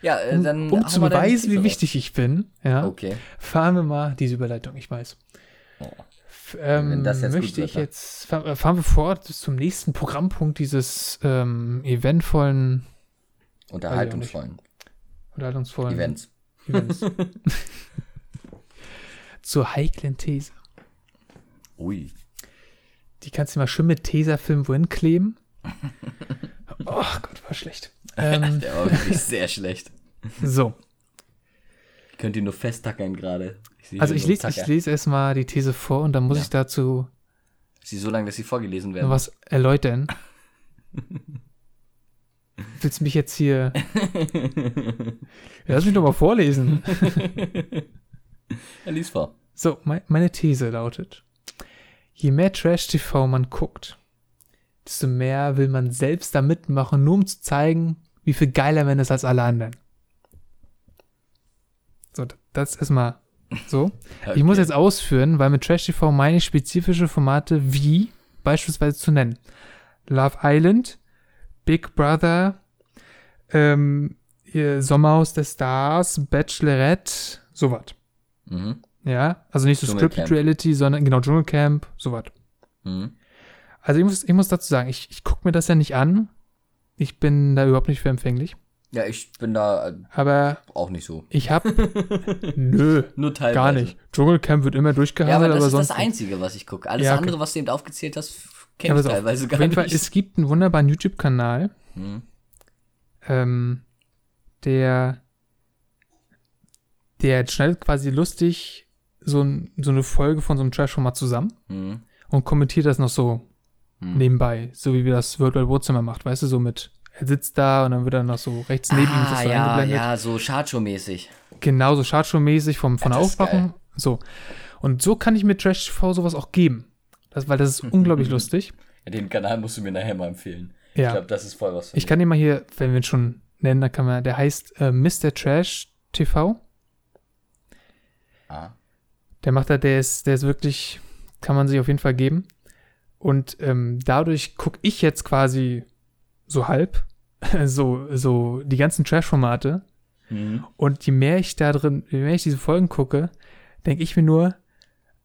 Speaker 1: Ja, äh, dann.
Speaker 2: um
Speaker 1: hau
Speaker 2: zu beweisen, wie wichtig ich bin, ja.
Speaker 1: Okay.
Speaker 2: fahren wir mal diese Überleitung, ich weiß.
Speaker 1: Oh.
Speaker 2: Ähm,
Speaker 1: Wenn das jetzt
Speaker 2: möchte ich jetzt, äh, fahren wir fort bis zum nächsten Programmpunkt dieses ähm, eventvollen,
Speaker 1: Unterhaltungsvollen
Speaker 2: unterhaltungsvollen
Speaker 1: Events.
Speaker 2: Events. Zur heiklen These.
Speaker 1: Ui.
Speaker 2: Die kannst du mal schön mit Tesafilm wohin kleben. Oh Gott, war schlecht. Ähm,
Speaker 1: Der war wirklich sehr schlecht.
Speaker 2: so,
Speaker 1: Ich könnte ihn nur festtackern gerade.
Speaker 2: also ich lese, ich lese erstmal die These vor und dann muss
Speaker 1: Ja.
Speaker 2: ich dazu
Speaker 1: Sie so lange, dass sie vorgelesen werden.
Speaker 2: was erläutern. Willst du mich jetzt hier. Lass mich doch mal vorlesen.
Speaker 1: Er lies vor.
Speaker 2: So, mei- meine These lautet: Je mehr Trash-TV man guckt, desto mehr will man selbst da mitmachen, nur um zu zeigen, wie viel geiler man ist als alle anderen. So, das ist erstmal so. Ich muss
Speaker 1: Okay.
Speaker 2: jetzt ausführen, weil mit Trash TV meine ich spezifische Formate wie beispielsweise zu nennen. Love Island, Big Brother, ähm, Sommerhaus der Stars, Bachelorette, sowas.
Speaker 1: Mhm.
Speaker 2: Ja, also nicht so. Scripted Reality, sondern genau Dschungelcamp, sowas.
Speaker 1: Mhm.
Speaker 2: Also ich muss, ich muss dazu sagen, ich, ich gucke mir das ja nicht an. Ich bin da überhaupt nicht für empfänglich.
Speaker 1: Ja, ich bin da äh,
Speaker 2: Aber
Speaker 1: auch nicht so.
Speaker 2: ich habe, nö,
Speaker 1: Nur teilweise.
Speaker 2: gar nicht. Dschungelcamp wird immer
Speaker 1: Ja,
Speaker 2: durchgehandelt,
Speaker 1: aber das
Speaker 2: aber
Speaker 1: ist
Speaker 2: sonst
Speaker 1: das Einzige, was ich gucke. Alles
Speaker 2: Ja, okay.
Speaker 1: andere, was du eben aufgezählt hast,
Speaker 2: Ja,
Speaker 1: kenne ich
Speaker 2: pass auf.
Speaker 1: teilweise
Speaker 2: Auf
Speaker 1: gar
Speaker 2: jeden Fall,
Speaker 1: nicht.
Speaker 2: es gibt einen wunderbaren YouTube-Kanal,
Speaker 1: Mhm.
Speaker 2: ähm, der, der schneidet quasi lustig so, ein, so eine Folge von so einem Trash-Format zusammen
Speaker 1: Mhm.
Speaker 2: und kommentiert das noch so
Speaker 1: Hm.
Speaker 2: nebenbei, so wie wir das World Wide Wohnzimmer macht, weißt du, so mit, er sitzt da und dann wird er noch so rechts neben ihm
Speaker 1: Ah,
Speaker 2: das so
Speaker 1: ja,
Speaker 2: eingeblendet.
Speaker 1: ja, so Chartshow-mäßig.
Speaker 2: Genauso Chartshow-mäßig vom, von
Speaker 1: Ja,
Speaker 2: der Aufmachung. So. Und so kann ich mir Trash TV sowas auch geben. Das, weil das ist unglaublich lustig.
Speaker 1: Ja, den Kanal musst du mir nachher mal empfehlen. Ich
Speaker 2: Ja.
Speaker 1: glaube, das ist voll was für
Speaker 2: Ich kann den mal hier, wenn wir ihn schon nennen, dann kann man, der heißt äh, Mr. Trash TV.
Speaker 1: Ah.
Speaker 2: Der macht da, der ist, der ist wirklich, kann man sich auf jeden Fall geben. Und ähm, dadurch gucke ich jetzt quasi so halb, so, so die ganzen Trash-Formate.
Speaker 1: Mhm.
Speaker 2: Und je mehr ich da drin, je mehr ich diese Folgen gucke, denke ich mir nur,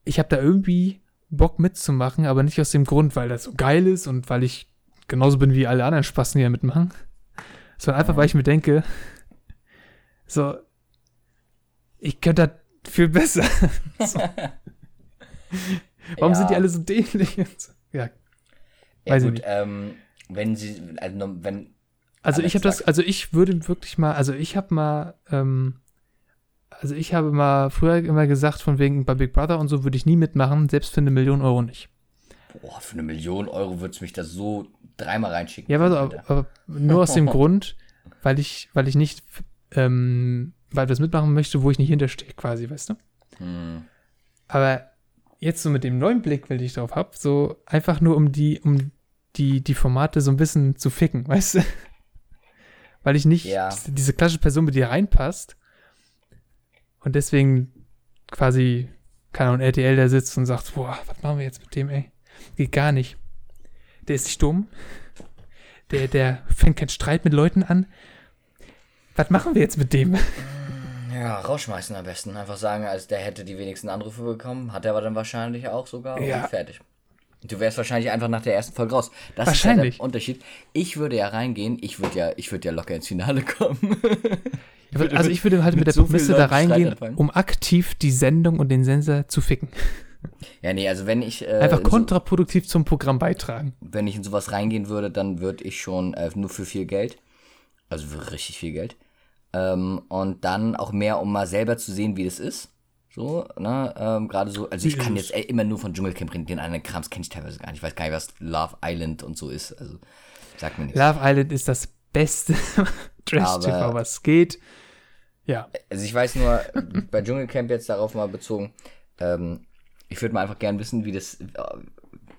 Speaker 2: ich habe da irgendwie Bock mitzumachen, aber nicht aus dem Grund, weil das so geil ist und weil ich genauso bin wie alle anderen Spasten, die da mitmachen. Sondern einfach, weil ich mir denke, so, ich könnte das viel besser. so. Warum
Speaker 1: Ja.
Speaker 2: sind die alle so dämlich? Ja,
Speaker 1: Ja,
Speaker 2: Weiß ich
Speaker 1: gut,
Speaker 2: nicht.
Speaker 1: ähm, wenn sie, also wenn,
Speaker 2: Also ich habe das, also ich würde wirklich mal, also ich habe mal, ähm, also ich habe mal früher immer gesagt, von wegen bei Big Brother und so würde ich nie mitmachen, selbst für eine Million Euro nicht.
Speaker 1: boah, für eine Million Euro würdest du mich da so dreimal reinschicken.
Speaker 2: Ja,
Speaker 1: Alter.
Speaker 2: aber, aber nur aus dem Grund, weil ich, weil ich nicht, ähm, weil das mitmachen möchte, wo ich nicht hinterstehe, quasi, weißt du?
Speaker 1: Hm.
Speaker 2: Aber jetzt so mit dem neuen Blick, den ich drauf habe, so einfach nur um die, um die, die Formate so ein bisschen zu ficken, weißt du? Weil ich nicht
Speaker 1: Ja.
Speaker 2: diese, diese klassische Person mit dir reinpasst und deswegen quasi, keine Ahnung, RTL da sitzt und sagt, boah, was machen wir jetzt mit dem, ey? Geht gar nicht. Der ist nicht dumm. Der, der fängt keinen Streit mit Leuten an. Was machen wir jetzt mit dem?
Speaker 1: Ja, rausschmeißen am besten. Einfach sagen, als der hätte die wenigsten Anrufe bekommen. Hat er aber dann wahrscheinlich auch sogar.
Speaker 2: Ja.
Speaker 1: Und fertig. Du wärst wahrscheinlich einfach nach der ersten Folge raus. Das
Speaker 2: Wahrscheinlich.
Speaker 1: ist ja der Unterschied. Ich würde ja reingehen, ich würde ja, ich würde ja locker ins Finale kommen.
Speaker 2: Also ich würde halt mit,
Speaker 1: mit
Speaker 2: der
Speaker 1: so
Speaker 2: Prämisse da reingehen, um aktiv die Sendung und den Sensor zu ficken.
Speaker 1: ja, nee, also wenn ich. Äh,
Speaker 2: Einfach
Speaker 1: in so,
Speaker 2: kontraproduktiv zum Programm beitragen.
Speaker 1: wenn ich in sowas reingehen würde, dann würde ich schon äh, nur für viel Geld. Also für richtig viel Geld. Ähm, und dann auch mehr, um mal selber zu sehen, wie das ist. So, ne, ähm, gerade so, also ich kann jetzt immer nur von Dschungelcamp reden, den anderen Krams kenne ich teilweise gar nicht. Ich weiß gar nicht, was Love Island und so ist. Also, sagt mir nichts.
Speaker 2: Love Island ist das beste Trash-TV, was geht. Ja,
Speaker 1: Also ich weiß nur, bei Dschungelcamp jetzt darauf mal bezogen, ähm, ich würde mal einfach gern wissen, wie das,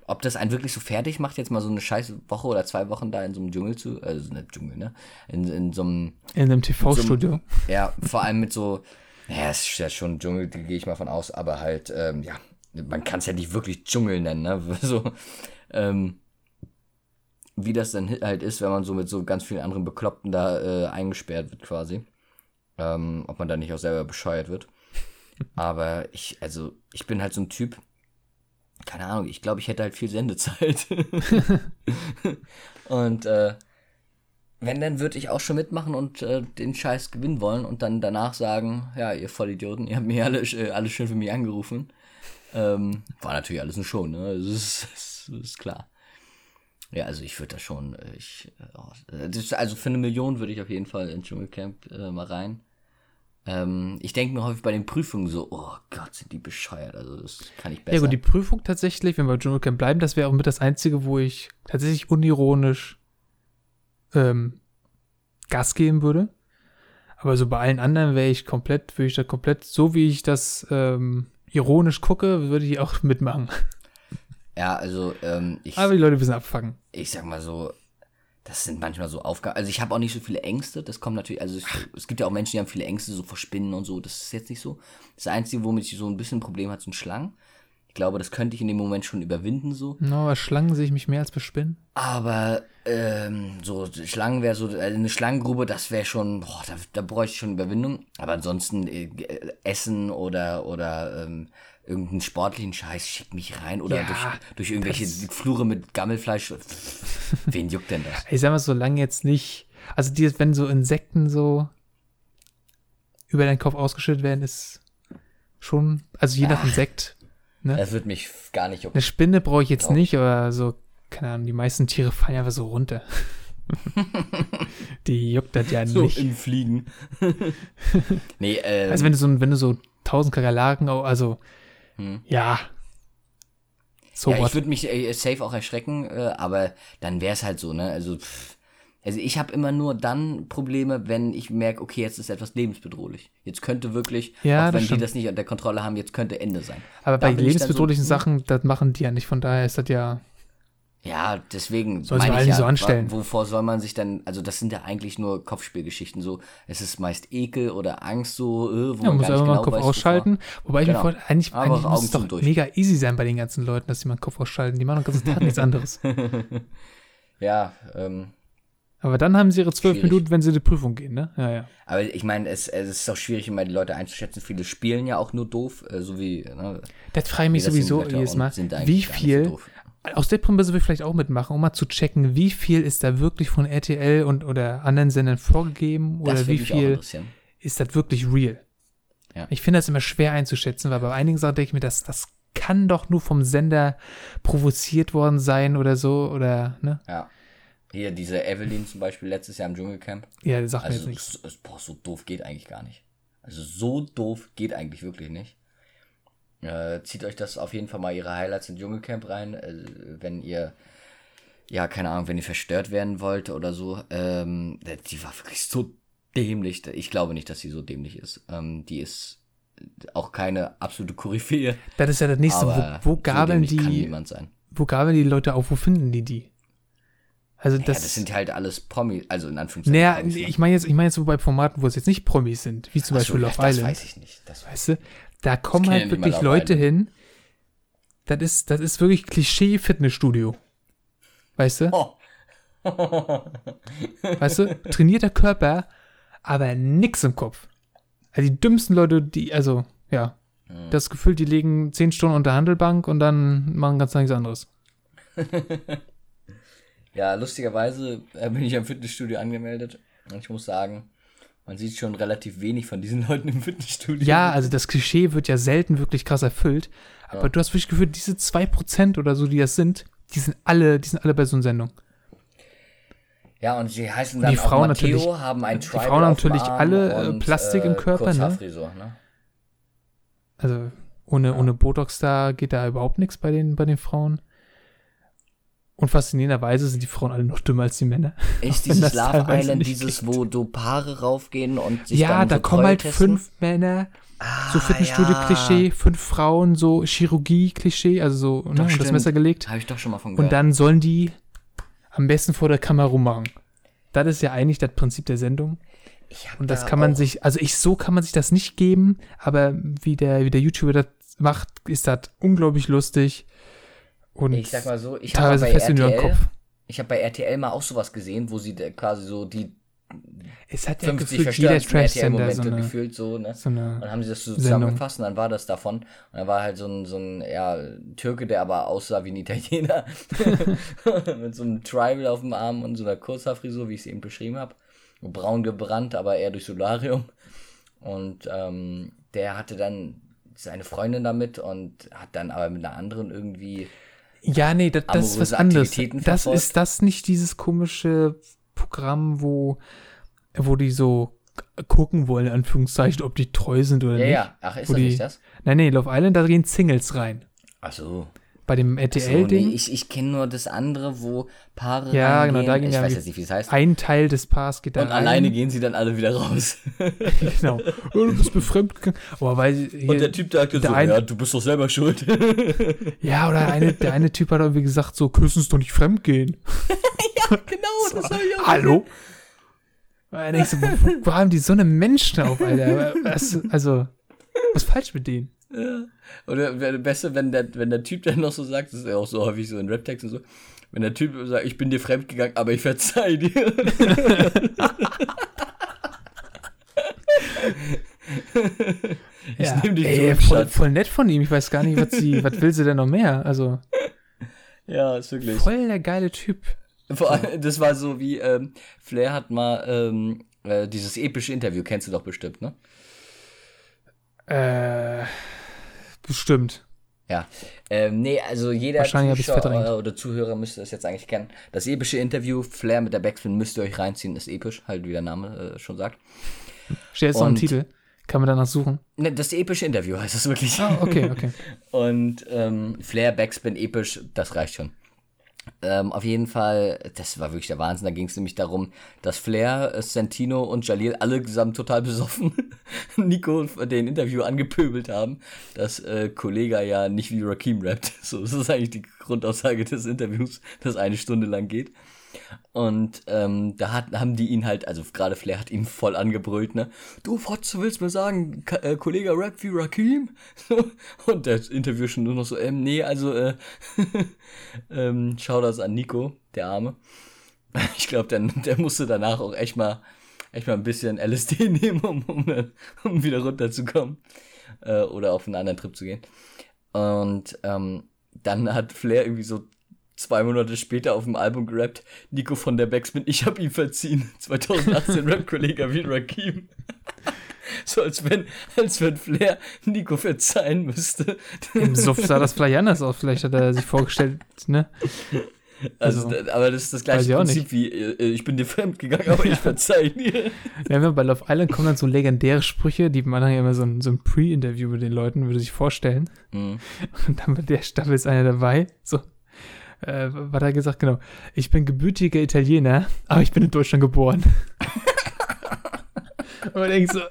Speaker 1: ob das einen wirklich so fertig macht, jetzt mal so eine scheiß Woche oder zwei Wochen da in so einem Dschungel zu, also nicht Dschungel, ne? In, in so einem,
Speaker 2: in einem TV-Studio.
Speaker 1: ja, vor allem mit so, ja, es ist ja schon Dschungel, gehe ich mal von aus, aber halt, ähm, ja, man kann es ja nicht wirklich Dschungel nennen, ne? So, ähm, wie das dann halt ist, wenn man so mit so ganz vielen anderen Bekloppten da äh, eingesperrt wird quasi. Ähm, ob man da nicht auch selber bescheuert wird. Aber ich, also, ich bin halt so ein Typ, keine Ahnung, ich glaube, ich hätte halt viel Sendezeit. und äh, wenn, dann würde ich auch schon mitmachen und äh, den Scheiß gewinnen wollen und dann danach sagen, ja, ihr Vollidioten, ihr habt mir alle, äh, alle schön für mich angerufen. Ähm, war natürlich alles eine Show, ne? Das ist, das ist klar. Ja, also ich würde da schon, äh, ich, äh, oh, also für eine Million würde ich auf jeden Fall ins Dschungelcamp äh, mal rein. Ähm, ich denke mir häufig bei den Prüfungen so, oh Gott, sind die bescheuert, also das kann ich besser.
Speaker 2: Ja gut, die Prüfung tatsächlich, wenn wir bei Dschungelcamp bleiben, das wäre auch mit das Einzige, wo ich tatsächlich unironisch ähm, Gas geben würde. Aber so bei allen anderen wäre ich komplett, würde ich da komplett, so wie ich das ähm, ironisch gucke, würde ich auch mitmachen.
Speaker 1: Ja, also ähm, ich,
Speaker 2: Aber die Leute wissen abfangen.
Speaker 1: ich sag mal so, das sind manchmal so Aufgaben. Also ich habe auch nicht so viele Ängste. Das kommt natürlich, also es, es gibt ja auch Menschen, die haben viele Ängste, so vor Spinnen und so. Das ist jetzt nicht so. Das Einzige, womit ich so ein bisschen ein Problem habe, sind Schlangen. Ich glaube, das könnte ich in dem Moment schon überwinden, so.
Speaker 2: No, aber Schlangen sehe ich mich mehr als bespinnen.
Speaker 1: Aber ähm, so Schlangen wäre so, also eine Schlangengrube, das wäre schon, boah, da, da bräuchte ich schon Überwindung. Aber ansonsten äh, äh, Essen oder oder ähm, irgendeinen sportlichen Scheiß schickt mich rein oder
Speaker 2: Ja,
Speaker 1: durch, durch irgendwelche Flure mit Gammelfleisch. Wen juckt denn das?
Speaker 2: Ich sag mal, solange jetzt nicht. Also, die, wenn so Insekten so über deinen Kopf ausgeschüttet werden, ist schon. Also, je nach Insekt.
Speaker 1: Das wird mich gar nicht jucken.
Speaker 2: Eine Spinne brauche ich jetzt
Speaker 1: Glaub ich.
Speaker 2: nicht, aber so, keine Ahnung, die meisten Tiere fallen einfach so runter. die juckt das ja
Speaker 1: So
Speaker 2: nicht.
Speaker 1: im Fliegen. nee, ähm,
Speaker 2: Also, wenn du so, wenn du so 1000 Kakerlaken, au- also, ja. So
Speaker 1: Hm. ja, ich würde mich äh, safe auch erschrecken, äh, aber dann wäre es halt so, ne? Also, pff, also ich habe immer nur dann Probleme, wenn ich merke, okay, jetzt ist etwas lebensbedrohlich. Jetzt könnte wirklich,
Speaker 2: Ja,
Speaker 1: auch wenn die
Speaker 2: stimmt.
Speaker 1: das nicht unter Kontrolle haben, jetzt könnte Ende sein.
Speaker 2: aber
Speaker 1: da
Speaker 2: bei
Speaker 1: dann so,
Speaker 2: lebensbedrohlichen
Speaker 1: hm.
Speaker 2: Sachen, das machen die ja nicht. Von daher ist das ja.
Speaker 1: Ja, deswegen
Speaker 2: Soll
Speaker 1: meine
Speaker 2: mal
Speaker 1: ich ja,
Speaker 2: so anstellen.
Speaker 1: wovor soll man sich denn, also das sind ja eigentlich nur Kopfspielgeschichten, so, es ist meist Ekel oder Angst, so, äh, wo
Speaker 2: Ja,
Speaker 1: man
Speaker 2: muss einfach mal
Speaker 1: genau
Speaker 2: den Kopf
Speaker 1: weiß,
Speaker 2: ausschalten. Wobei ich
Speaker 1: Genau.
Speaker 2: mir vor, eigentlich,
Speaker 1: Aber
Speaker 2: eigentlich muss es doch
Speaker 1: durch.
Speaker 2: mega easy sein bei den ganzen Leuten, dass die mal den Kopf ausschalten. Die machen ganzen Tag nichts anderes.
Speaker 1: Ja, ähm,
Speaker 2: Aber dann haben sie ihre zwölf
Speaker 1: Schwierig.
Speaker 2: Minuten, wenn sie in die Prüfung gehen, ne? Ja, ja.
Speaker 1: aber ich meine, es, es ist auch schwierig, immer die Leute einzuschätzen. Viele spielen ja auch nur doof, äh, so wie, ne,
Speaker 2: Das frage ich mich sowieso jedes Mal. Wie
Speaker 1: so
Speaker 2: viel,
Speaker 1: doof.
Speaker 2: Aus der Prämisse will ich vielleicht auch mitmachen, um mal zu checken, wie viel ist da wirklich von RTL und oder anderen Sendern vorgegeben oder wie viel ist das wirklich real?
Speaker 1: Ja.
Speaker 2: Ich finde das immer schwer einzuschätzen, weil bei einigen Sachen denke ich mir, das, das kann doch nur vom Sender provoziert worden sein oder so oder, ne?
Speaker 1: Ja. Hier, diese Evelyn zum Beispiel letztes Jahr im Dschungelcamp.
Speaker 2: Ja, das sagt mir
Speaker 1: Also,
Speaker 2: jetzt nichts.
Speaker 1: es, boah, so doof geht eigentlich gar nicht. Also, so doof geht eigentlich wirklich nicht. Äh, zieht euch das auf jeden Fall mal ihre Highlights im Dschungelcamp rein, äh, wenn ihr, ja, keine Ahnung, wenn ihr verstört werden wollt oder so. Ähm, die war wirklich so dämlich. Ich glaube nicht, dass sie so dämlich ist. Ähm, die ist auch keine absolute Koryphäe.
Speaker 2: Das ist ja das nächste. Wo, wo
Speaker 1: so
Speaker 2: gabeln
Speaker 1: kann
Speaker 2: die, wo gabeln die Leute auf? Wo finden die die? Also
Speaker 1: Das,
Speaker 2: das,
Speaker 1: ja, das sind halt alles Promis, also in Anführungszeichen.
Speaker 2: naja,
Speaker 1: Promis, ne?
Speaker 2: ich meine jetzt, ich meine jetzt so bei Formaten, wo es jetzt nicht Promis sind, wie zum
Speaker 1: Ach so,
Speaker 2: Beispiel
Speaker 1: ja,
Speaker 2: Love
Speaker 1: das
Speaker 2: Island.
Speaker 1: weiß ich nicht. Das weiß
Speaker 2: Weißt du, da kommen halt wirklich Leute hin. Das ist, das ist wirklich Klischee-Fitnessstudio. Weißt du?
Speaker 1: Oh.
Speaker 2: Weißt du? Trainierter Körper, aber nix im Kopf. Also die dümmsten Leute, die, also, ja.
Speaker 1: Hm.
Speaker 2: Das Gefühl, die legen zehn Stunden unter Handelbank und dann machen ganz nichts anderes.
Speaker 1: Ja, lustigerweise äh, bin ich am Fitnessstudio angemeldet. Und ich muss sagen, man sieht schon relativ wenig von diesen Leuten im Fitnessstudio.
Speaker 2: Ja, also das Klischee wird ja selten wirklich krass erfüllt. Aber du hast wirklich das Gefühl, diese 2% oder so, die das sind, die sind alle, die sind alle bei so einer Sendung.
Speaker 1: Ja, und sie heißen dann
Speaker 2: die
Speaker 1: auch
Speaker 2: Frauen
Speaker 1: Matteo,
Speaker 2: natürlich-
Speaker 1: haben ein
Speaker 2: die Frauen natürlich alle, äh,
Speaker 1: und,
Speaker 2: Plastik im Körper, ne?
Speaker 1: Ne?
Speaker 2: Also ohne, ohne Botox da geht da überhaupt nichts bei den, bei den Frauen. Und faszinierenderweise sind die Frauen alle noch dümmer als die Männer. Wenn
Speaker 1: dieses
Speaker 2: das
Speaker 1: Love Island dieses,
Speaker 2: klingt.
Speaker 1: wo du Paare raufgehen und sich
Speaker 2: ja,
Speaker 1: dann
Speaker 2: da
Speaker 1: so
Speaker 2: kommen halt
Speaker 1: testen?
Speaker 2: fünf Männer, so
Speaker 1: Ah,
Speaker 2: Fitnessstudio-Klischee,
Speaker 1: ja.
Speaker 2: fünf Frauen, so Chirurgie-Klischee, also so ne, und das
Speaker 1: stimmt.
Speaker 2: Messer gelegt.
Speaker 1: Habe ich doch schon mal von gehört.
Speaker 2: Und dann sollen die am besten vor der Kamera rummachen. Das ist ja eigentlich das Prinzip der Sendung. Und das
Speaker 1: da
Speaker 2: kann man sich, also ich, so kann man sich das nicht geben, aber wie der, wie der YouTuber das macht, ist das unglaublich lustig. Und
Speaker 1: Ich sag mal so, ich habe bei RTL, ich habe bei RTL mal auch sowas gesehen, wo sie quasi so die
Speaker 2: Es hat ja
Speaker 1: 50
Speaker 2: gefühlt jeder Trash-Sender
Speaker 1: RTL-Momente
Speaker 2: so eine,
Speaker 1: gefühlt so, ne?
Speaker 2: so
Speaker 1: Und dann haben sie das so zusammengefasst und dann war das davon. Und dann war halt so ein, so ein ja, Türke, der aber aussah wie ein Italiener. Mit so einem Tribal auf dem Arm und so einer Kurzhaarfrisur, wie ich es eben beschrieben habe. Braun gebrannt, aber eher durch Solarium. Und ähm, der hatte dann seine Freundin damit und hat dann aber mit einer anderen irgendwie.
Speaker 2: Ja, nee, das, das ist was anderes. Das ist das nicht dieses komische Programm, wo, wo die so gucken wollen, in Anführungszeichen, ob die treu sind oder
Speaker 1: Ja,
Speaker 2: nicht.
Speaker 1: ja. Ach, ist
Speaker 2: Wo
Speaker 1: das
Speaker 2: die-
Speaker 1: nicht das?
Speaker 2: Nein, nee, Love Island, da gehen Singles rein.
Speaker 1: Ach so.
Speaker 2: Bei dem
Speaker 1: So,
Speaker 2: RTL-Ding,
Speaker 1: nee, ich ich kenne nur das andere, wo Paare
Speaker 2: Ja, genau, da gehen
Speaker 1: Ich
Speaker 2: ja
Speaker 1: weiß jetzt nicht, wie es heißt.
Speaker 2: ein Teil des Paars geht dann
Speaker 1: Und
Speaker 2: rein.
Speaker 1: alleine gehen sie dann alle wieder raus.
Speaker 2: genau. Oh, du bist gegangen. Oh, weil hier,
Speaker 1: Und der Typ sagt
Speaker 2: der
Speaker 1: so,
Speaker 2: ein-
Speaker 1: ja, du bist doch selber schuld.
Speaker 2: Ja, oder eine, der eine Typ hat irgendwie gesagt, so, küssen ist doch nicht fremdgehen.
Speaker 1: genau, das habe ich auch
Speaker 2: Hallo? Da denkst du, wo, wo haben die so eine Menschen auf, Alter? Was, also, was ist falsch mit denen?
Speaker 1: Ja. Oder wäre besser, wenn der, wenn der Typ dann noch so sagt, das ist ja auch so häufig so in Rap-Texten so, wenn der Typ sagt, ich bin dir fremd gegangen, aber ich verzeih dir. ich
Speaker 2: Ja,
Speaker 1: nehm dich
Speaker 2: ey,
Speaker 1: zurück,
Speaker 2: voll, voll nett von ihm. Ich weiß gar nicht, was, sie, was will sie denn noch mehr? Also,
Speaker 1: Ja, ist wirklich.
Speaker 2: voll der geile Typ.
Speaker 1: Vor allem, das war so wie, ähm, Flair hat mal ähm, äh, dieses epische Interview, kennst du doch bestimmt, ne?
Speaker 2: Äh, bestimmt.
Speaker 1: Ja. Ähm, nee, also jeder Zuschauer oder Zuhörer müsste das jetzt eigentlich kennen. Das epische Interview, Flair mit der Backspin, müsst ihr euch reinziehen, ist episch, halt wie der Name äh, schon sagt.
Speaker 2: Steht jetzt noch
Speaker 1: Und-
Speaker 2: Titel. Kann man danach suchen.
Speaker 1: Ne, das epische Interview heißt es wirklich.
Speaker 2: Ah, okay, okay.
Speaker 1: Und ähm, Flair, Backspin, episch, das reicht schon. Ähm, auf jeden Fall, das war wirklich der Wahnsinn. Da ging es nämlich darum, dass Flair, äh, Santino und Jalil alle zusammen total besoffen Nico den Interview angepöbelt haben, dass äh, Kollega ja nicht wie Rakim rappt. So, das ist eigentlich die Grundaussage des Interviews, das eine Stunde lang geht. Und ähm, da hat, haben die ihn halt, also gerade Flair hat ihn voll angebrüllt, ne? Du Fotze, willst mir sagen, Ka äh, Kollege rappt wie Rakim? Und das Interview schon nur noch so, ähm, nee, also, äh, ähm, schau das an Nico, der Arme. Ich glaube, der, der musste danach auch echt mal, echt mal ein bisschen LSD nehmen, um, um, um wieder runterzukommen. Äh, oder auf einen anderen Trip zu gehen. Und ähm, dann hat Flair irgendwie so zwei Monate später auf dem Album gerappt, Nico von der Backspin, ich hab ihm verziehen. 2018 Rap-Kollege wie Rakim. So als wenn, als wenn Flair Nico verzeihen müsste.
Speaker 2: Im Suff sah das vielleicht anders aus. Vielleicht hat er sich vorgestellt, ne?
Speaker 1: Also,
Speaker 2: Also,
Speaker 1: aber das ist das gleiche Prinzip wie, äh, ich bin dir fremd gegangen, aber ich verzeih dir.
Speaker 2: Ja, wenn bei Love Island kommen dann so legendäre Sprüche, die man dann ja immer so ein, so ein Pre-Interview mit den Leuten, würde sich vorstellen.
Speaker 1: Mhm.
Speaker 2: Und dann bei der Staffel ist einer dabei, so, äh, was hat er gesagt? Genau. Ich bin gebürtiger Italiener, aber ich bin in Deutschland geboren. Und man denkt so,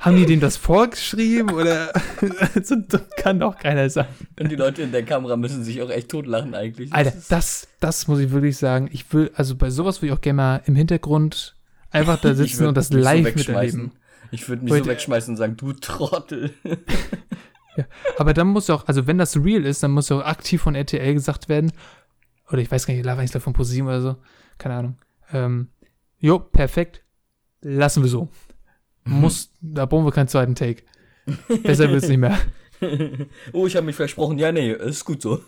Speaker 2: haben die dem das vorgeschrieben oder so kann doch keiner sein.
Speaker 1: Und die Leute in der Kamera müssen sich auch echt totlachen eigentlich.
Speaker 2: Alter, das, das muss ich wirklich sagen. Ich will, also bei sowas würde ich auch gerne mal im Hintergrund einfach da sitzen und das
Speaker 1: so
Speaker 2: live
Speaker 1: wegschmeißen.
Speaker 2: miterleben.
Speaker 1: Ich würde mich so
Speaker 2: Heute-
Speaker 1: wegschmeißen und sagen, du Trottel.
Speaker 2: Aber dann muss auch, also wenn das real ist, dann muss auch aktiv von RTL gesagt werden, oder ich weiß gar nicht, ich glaube von ProSieben oder so, keine Ahnung. Ähm, jo, perfekt, lassen wir so. Muss, da brauchen wir keinen zweiten Take. Besser wird's nicht mehr.
Speaker 1: oh, ich habe mich versprochen. Ja, nee, ist gut so.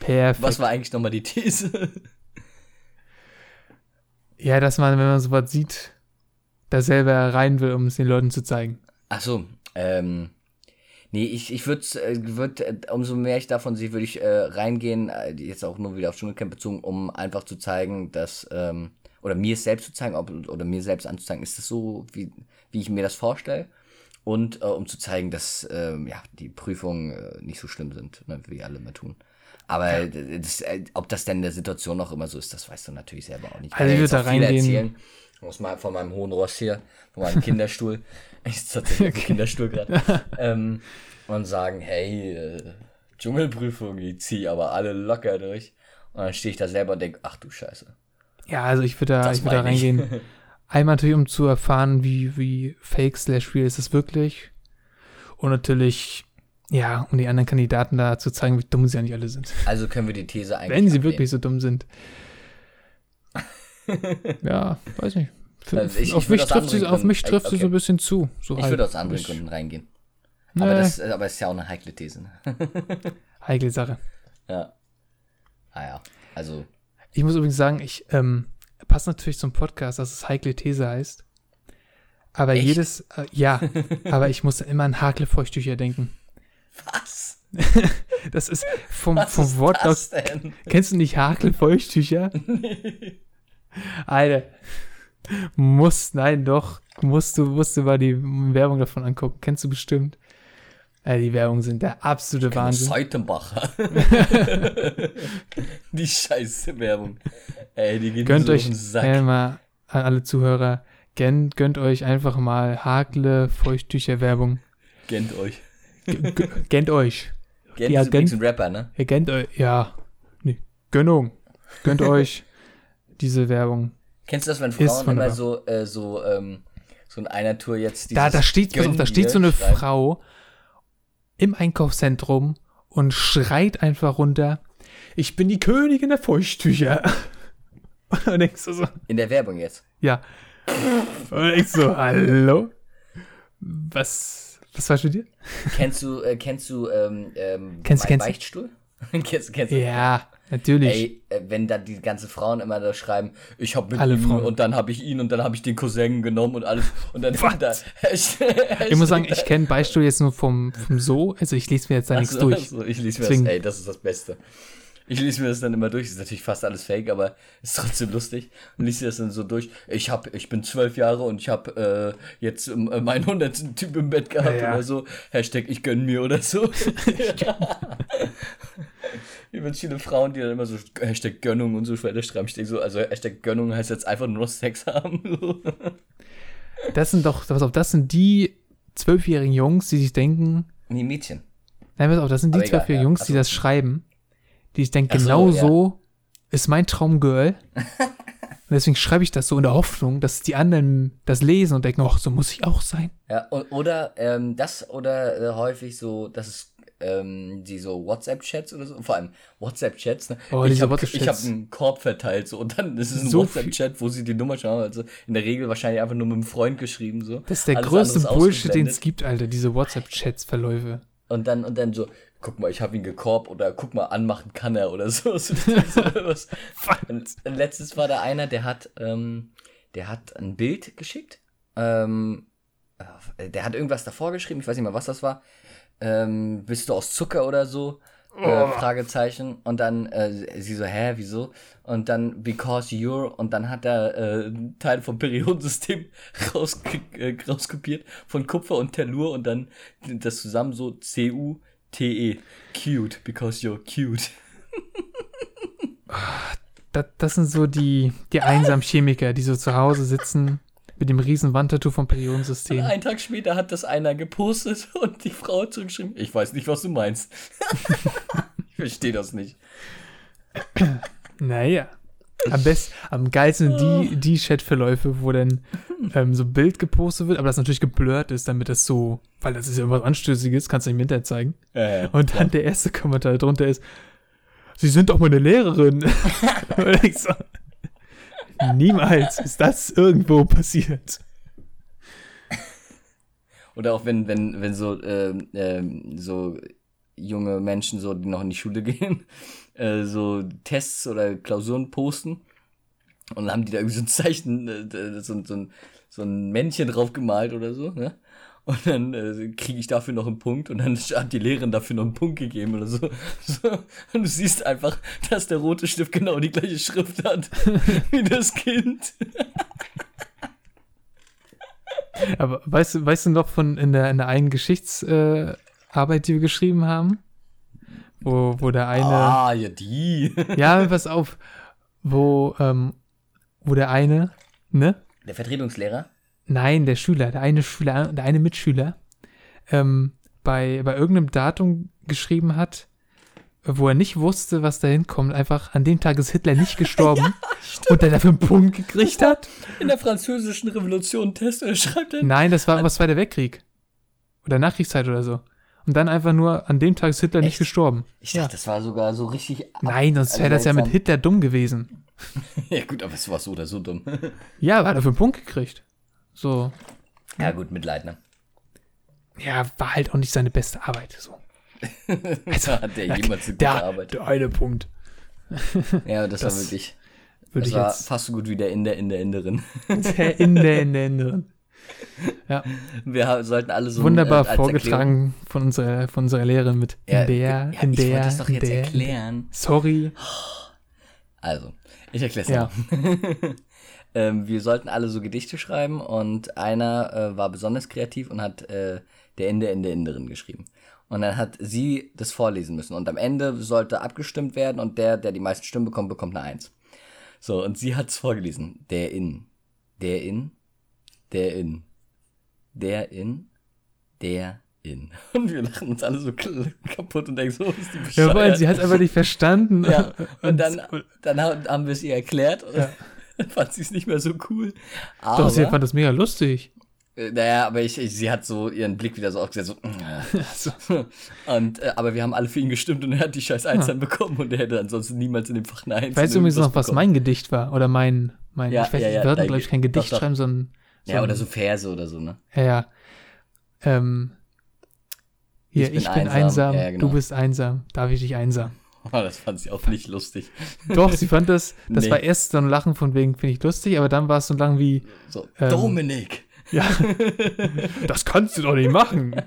Speaker 2: Perfekt.
Speaker 1: Was war eigentlich nochmal die These?
Speaker 2: Ja, dass man, wenn man sowas sieht, da selber rein will, um es den Leuten zu zeigen.
Speaker 1: Ach so, ähm, nee, ich, ich würde, äh, würd, äh, umso mehr ich davon sehe, würde ich äh, reingehen, äh, jetzt auch nur wieder auf Dschungelcamp bezogen, um einfach zu zeigen, dass, ähm, oder mir es selbst zu zeigen, ob, oder mir selbst anzuzeigen, ist das so, wie, wie ich mir das vorstelle? Und äh, um zu zeigen, dass ähm, ja, die Prüfungen äh, nicht so schlimm sind, ne, wie alle immer tun. Aber äh, das, ob das denn in der Situation auch immer so ist, das weißt du natürlich selber auch nicht.
Speaker 2: Also ich
Speaker 1: kann
Speaker 2: würd
Speaker 1: jetzt
Speaker 2: da reingehen-
Speaker 1: erzählen. Aus mal von meinem hohen Ross hier, von meinem Kinderstuhl. Ich sitze tatsächlich auf dem Kinderstuhl gerade. ähm, und sagen, hey, äh, Dschungelprüfung, die zieh aber alle locker durch. Und dann stehe ich da selber und denke, ach du Scheiße.
Speaker 2: Ja, also ich würde da,
Speaker 1: Das
Speaker 2: ich würd da
Speaker 1: ich.
Speaker 2: reingehen. Einmal natürlich, um zu erfahren, wie, wie fake slash real ist es wirklich. Und natürlich, ja, um die anderen Kandidaten da zu zeigen, wie dumm sie eigentlich alle sind.
Speaker 1: Also können wir die These eigentlich.
Speaker 2: Wenn sie
Speaker 1: ablehnen.
Speaker 2: wirklich so dumm sind. ja, weiß nicht.
Speaker 1: Also ich-
Speaker 2: auf,
Speaker 1: ich
Speaker 2: mich trifft sie, auf mich trifft sie
Speaker 1: okay.
Speaker 2: so ein bisschen zu. So
Speaker 1: Ich
Speaker 2: halt.
Speaker 1: würde aus anderen
Speaker 2: Ich-
Speaker 1: Gründen reingehen.
Speaker 2: Nee,
Speaker 1: Aber das aber es ist ja auch eine heikle These. Ne?
Speaker 2: heikle Sache.
Speaker 1: ja. Ah ja. Also,
Speaker 2: Ich muss übrigens sagen, ich ähm, passt natürlich zum Podcast, dass es heikle These heißt. Aber
Speaker 1: Echt?
Speaker 2: jedes, äh, ja, aber ich muss immer an Hakle Feuchttücher denken.
Speaker 1: was?
Speaker 2: Das ist vom,
Speaker 1: Was
Speaker 2: vom
Speaker 1: ist
Speaker 2: Wortlaut.
Speaker 1: das denn?
Speaker 2: Kennst du nicht Hakel Feuchttücher? Alter. Muss, nein, doch. Musst du, musst du mal die Werbung davon angucken. Kennst du bestimmt. Äh, die Werbungen sind der absolute Wahnsinn.
Speaker 1: Seitenbacher. die scheiße Werbung. Ey, die geht
Speaker 2: Gönnt
Speaker 1: so
Speaker 2: euch
Speaker 1: Sack.
Speaker 2: mal an alle Zuhörer, gönnt, gönnt euch einfach mal Hakle Feuchttücher Werbung.
Speaker 1: Gönnt euch.
Speaker 2: Gönnt euch.
Speaker 1: Gönnt
Speaker 2: Ja, gönnt-
Speaker 1: ein Rapper, ne?
Speaker 2: Ihr gönnt euch, ja. Nee, Gönnung. Gönnt euch diese Werbung.
Speaker 1: Kennst du das, wenn Frauen immer so, äh, so, ähm, so in einer Tour jetzt
Speaker 2: Da,
Speaker 1: dieses
Speaker 2: da steht, pass auf, da steht
Speaker 1: dir
Speaker 2: so eine
Speaker 1: schreiben?
Speaker 2: Frau im Einkaufszentrum und schreit einfach runter, ich bin die Königin der Feuchttücher. Und dann denkst du so,
Speaker 1: In der Werbung jetzt.
Speaker 2: ja. Und dann denkst du so, hallo? Was, was war studiert?
Speaker 1: Kennst du, äh, kennst du, ähm, ähm,
Speaker 2: Kennst kennst du?
Speaker 1: Kennst, kennst?
Speaker 2: Ja, natürlich.
Speaker 1: Ey, äh, wenn da die ganzen Frauen immer da schreiben, ich hab mit
Speaker 2: Alle
Speaker 1: ihm
Speaker 2: Frauen.
Speaker 1: und dann habe ich ihn und dann habe ich den Cousin genommen und alles und dann da
Speaker 2: ich muss sagen, ich kenne Beistuhl jetzt nur vom, vom So, also ich lese mir jetzt da nichts
Speaker 1: Achso,
Speaker 2: durch.
Speaker 1: achso, ich lese mir
Speaker 2: Deswegen-
Speaker 1: das, ey, das ist das Beste. Ich lese mir das dann immer durch, ist natürlich fast alles fake, aber ist trotzdem lustig. Und lese das dann so durch. Ich hab, ich bin zwölf Jahre und ich habe äh, jetzt ähm, meinen hundertsten Typ im Bett gehabt
Speaker 2: Ja, ja.
Speaker 1: oder so. Hashtag ich gönn mir oder so. Übrigens viele Frauen, die dann immer so Hashtag Gönnung und so weiter schreiben. Ich denke so, also Hashtag Gönnung heißt jetzt einfach nur noch Sex haben.
Speaker 2: Das sind doch, pass auf, das sind die zwölfjährigen Jungs, die sich denken,
Speaker 1: Nee, Mädchen.
Speaker 2: nein, pass auf, das sind die zwölfjährigen
Speaker 1: ja,
Speaker 2: Jungs, die das schreiben, die sich denken,
Speaker 1: Ach so,
Speaker 2: genau
Speaker 1: ja.
Speaker 2: so ist mein Traumgirl. und deswegen schreibe ich das so in der Hoffnung, dass die anderen das lesen und denken, ach, so muss ich auch sein.
Speaker 1: Ja, oder ähm, das oder äh, häufig so, dass es ähm, die so WhatsApp-Chats oder so, vor allem WhatsApp-Chats, ne?
Speaker 2: Oh,
Speaker 1: ich habe
Speaker 2: WhatsApp-Chats.
Speaker 1: hab einen Korb verteilt so und dann ist es ein
Speaker 2: So
Speaker 1: WhatsApp-Chat, wo sie die Nummer schauen, also in der Regel wahrscheinlich einfach nur mit einem Freund geschrieben so.
Speaker 2: Das ist der
Speaker 1: Alles
Speaker 2: größte Bullshit, den es gibt, Alter, diese WhatsApp-Chats-Verläufe.
Speaker 1: Und dann und dann so, guck mal, ich habe ihn gekorbt oder guck mal, anmachen kann er oder so. so, so was. Und letztes war da einer, der hat, ähm, der hat ein Bild geschickt. Ähm, äh, der hat irgendwas davor geschrieben, ich weiß nicht mal, was das war. Ähm, bist du aus Zucker oder so? Äh, Fragezeichen. Und dann äh, sie so, hä, wieso? Und dann because you're. Und dann hat er äh, Teil vom Periodensystem rausge äh, rauskopiert von Kupfer und Tellur und dann das zusammen so C-U-T-E. Cute, because you're cute.
Speaker 2: Das, das sind so die, die einsamen Chemiker, die so zu Hause sitzen mit dem riesen Wandtattoo vom Periodensystem.
Speaker 1: Einen Tag später hat das einer gepostet und die Frau hat zurückgeschrieben, ich weiß nicht, was du meinst. ich verstehe das nicht.
Speaker 2: Naja. Am besten, am geilsten die, die Chatverläufe, wo dann ähm, so ein Bild gepostet wird, aber das natürlich geblurrt ist, damit das so, weil das ist ja was Anstößiges, kannst du nicht im Internet zeigen.
Speaker 1: Äh,
Speaker 2: Und dann der erste Kommentar drunter ist, Sie sind doch meine Lehrerin. Und ich so, niemals ist das irgendwo passiert.
Speaker 1: Oder auch wenn, wenn, wenn so, ähm, ähm, so junge Menschen, so, die noch in die Schule gehen, äh, so Tests oder Klausuren posten und dann haben die da irgendwie so ein Zeichen, äh, so, so, ein, so ein Männchen drauf gemalt oder so, ne? Und dann äh, kriege ich dafür noch einen Punkt und dann hat die Lehrerin dafür noch einen Punkt gegeben oder so. so. Und du siehst einfach, dass der rote Stift genau die gleiche Schrift hat wie das Kind.
Speaker 2: Aber weißt du, weißt du noch von in der, in der einen Geschichtsarbeit, äh, die wir geschrieben haben? Wo, wo der eine.
Speaker 1: Ah, ja, die.
Speaker 2: Ja, pass auf. Wo, ähm, wo der eine, ne?
Speaker 1: Der Vertretungslehrer?
Speaker 2: Nein, der Schüler, der eine Schüler, der eine Mitschüler, ähm, bei, bei irgendeinem Datum geschrieben hat, wo er nicht wusste, was da hinkommt. Einfach an dem Tag ist Hitler nicht gestorben und er dafür einen Punkt gekriegt hat.
Speaker 1: In der französischen Revolution Test er schreibt dann.
Speaker 2: Nein, das war was Zweiter Weltkrieg. Oder Nachkriegszeit oder so. Und dann einfach nur, an dem Tag ist Hitler nicht
Speaker 1: Echt?
Speaker 2: gestorben.
Speaker 1: Ich dachte, das war sogar so richtig.
Speaker 2: Nein, sonst
Speaker 1: also
Speaker 2: wäre das ja mit. Hitler dumm gewesen.
Speaker 1: Ja, gut, aber es war so oder so dumm.
Speaker 2: Ja, hat dafür einen Punkt gekriegt. So.
Speaker 1: ja, gut, Mitleid, ne?
Speaker 2: Ja, war halt auch nicht seine beste Arbeit. So. Also,
Speaker 1: Hat der jemals eine gute
Speaker 2: der,
Speaker 1: Arbeit?
Speaker 2: der eine Punkt.
Speaker 1: Ja, das,
Speaker 2: das
Speaker 1: war wirklich.
Speaker 2: Würde
Speaker 1: Das
Speaker 2: ich
Speaker 1: war
Speaker 2: jetzt.
Speaker 1: fast so gut wie der Inder in der Inderin.
Speaker 2: Der in der, in der Inneren. Ja,
Speaker 1: Wir sollten alle so.
Speaker 2: wunderbar
Speaker 1: äh,
Speaker 2: vorgetragen von unserer, von unserer Lehrerin mit in
Speaker 1: Erklärung-
Speaker 2: der,
Speaker 1: ja,
Speaker 2: in
Speaker 1: ich
Speaker 2: der,
Speaker 1: wollte es doch
Speaker 2: in
Speaker 1: jetzt
Speaker 2: der.
Speaker 1: erklären.
Speaker 2: Sorry.
Speaker 1: Also, ich erkläre es
Speaker 2: Ja.
Speaker 1: ähm, wir sollten alle so Gedichte schreiben und einer äh, war besonders kreativ und hat äh, der in der in der in drin geschrieben. Und dann hat sie das vorlesen müssen. Und am Ende sollte abgestimmt werden und der, der die meisten Stimmen bekommt, bekommt eine Eins. So, und sie hat es vorgelesen. Der in, der in, der in, der in, der in. Und wir lachen uns alle so kaputt und denken so, ist die bescheuert.
Speaker 2: weil sie hat einfach nicht verstanden.
Speaker 1: Ja, und dann, dann ha- haben wir es ihr erklärt
Speaker 2: Ja.
Speaker 1: fand sie es nicht mehr so cool. Aber,
Speaker 2: Doch, sie fand das mega lustig.
Speaker 1: äh, naja, aber ich, ich, sie hat so ihren Blick wieder so aufgesetzt, so,
Speaker 2: So.
Speaker 1: und, äh, aber wir haben alle für ihn gestimmt und er hat die scheiß Eins dann bekommen und er hätte ansonsten niemals in dem Fach eine Eins
Speaker 2: Weißt du übrigens noch,
Speaker 1: irgendwas
Speaker 2: was
Speaker 1: bekommen.
Speaker 2: mein Gedicht war? Oder mein, mein
Speaker 1: Ja,
Speaker 2: ich weiß
Speaker 1: ja,
Speaker 2: nicht,
Speaker 1: ja, dein
Speaker 2: glaube ich, kein Gedicht
Speaker 1: doch, doch.
Speaker 2: schreiben, sondern. So
Speaker 1: Ja, oder so Verse oder so, ne?
Speaker 2: Ja, ja. Ähm, hier,
Speaker 1: Ich
Speaker 2: ich
Speaker 1: bin
Speaker 2: bin,
Speaker 1: einsam.
Speaker 2: einsam,
Speaker 1: Ja, genau.
Speaker 2: du bist einsam, darf ich dich einsam.
Speaker 1: Das fand sie auch nicht lustig.
Speaker 2: Doch, sie fand das, das
Speaker 1: Nee.
Speaker 2: war erst so ein Lachen von wegen, finde ich lustig, aber dann war es so ein Lachen wie,
Speaker 1: So,
Speaker 2: Ähm,
Speaker 1: Dominik.
Speaker 2: ja, das kannst du doch nicht machen.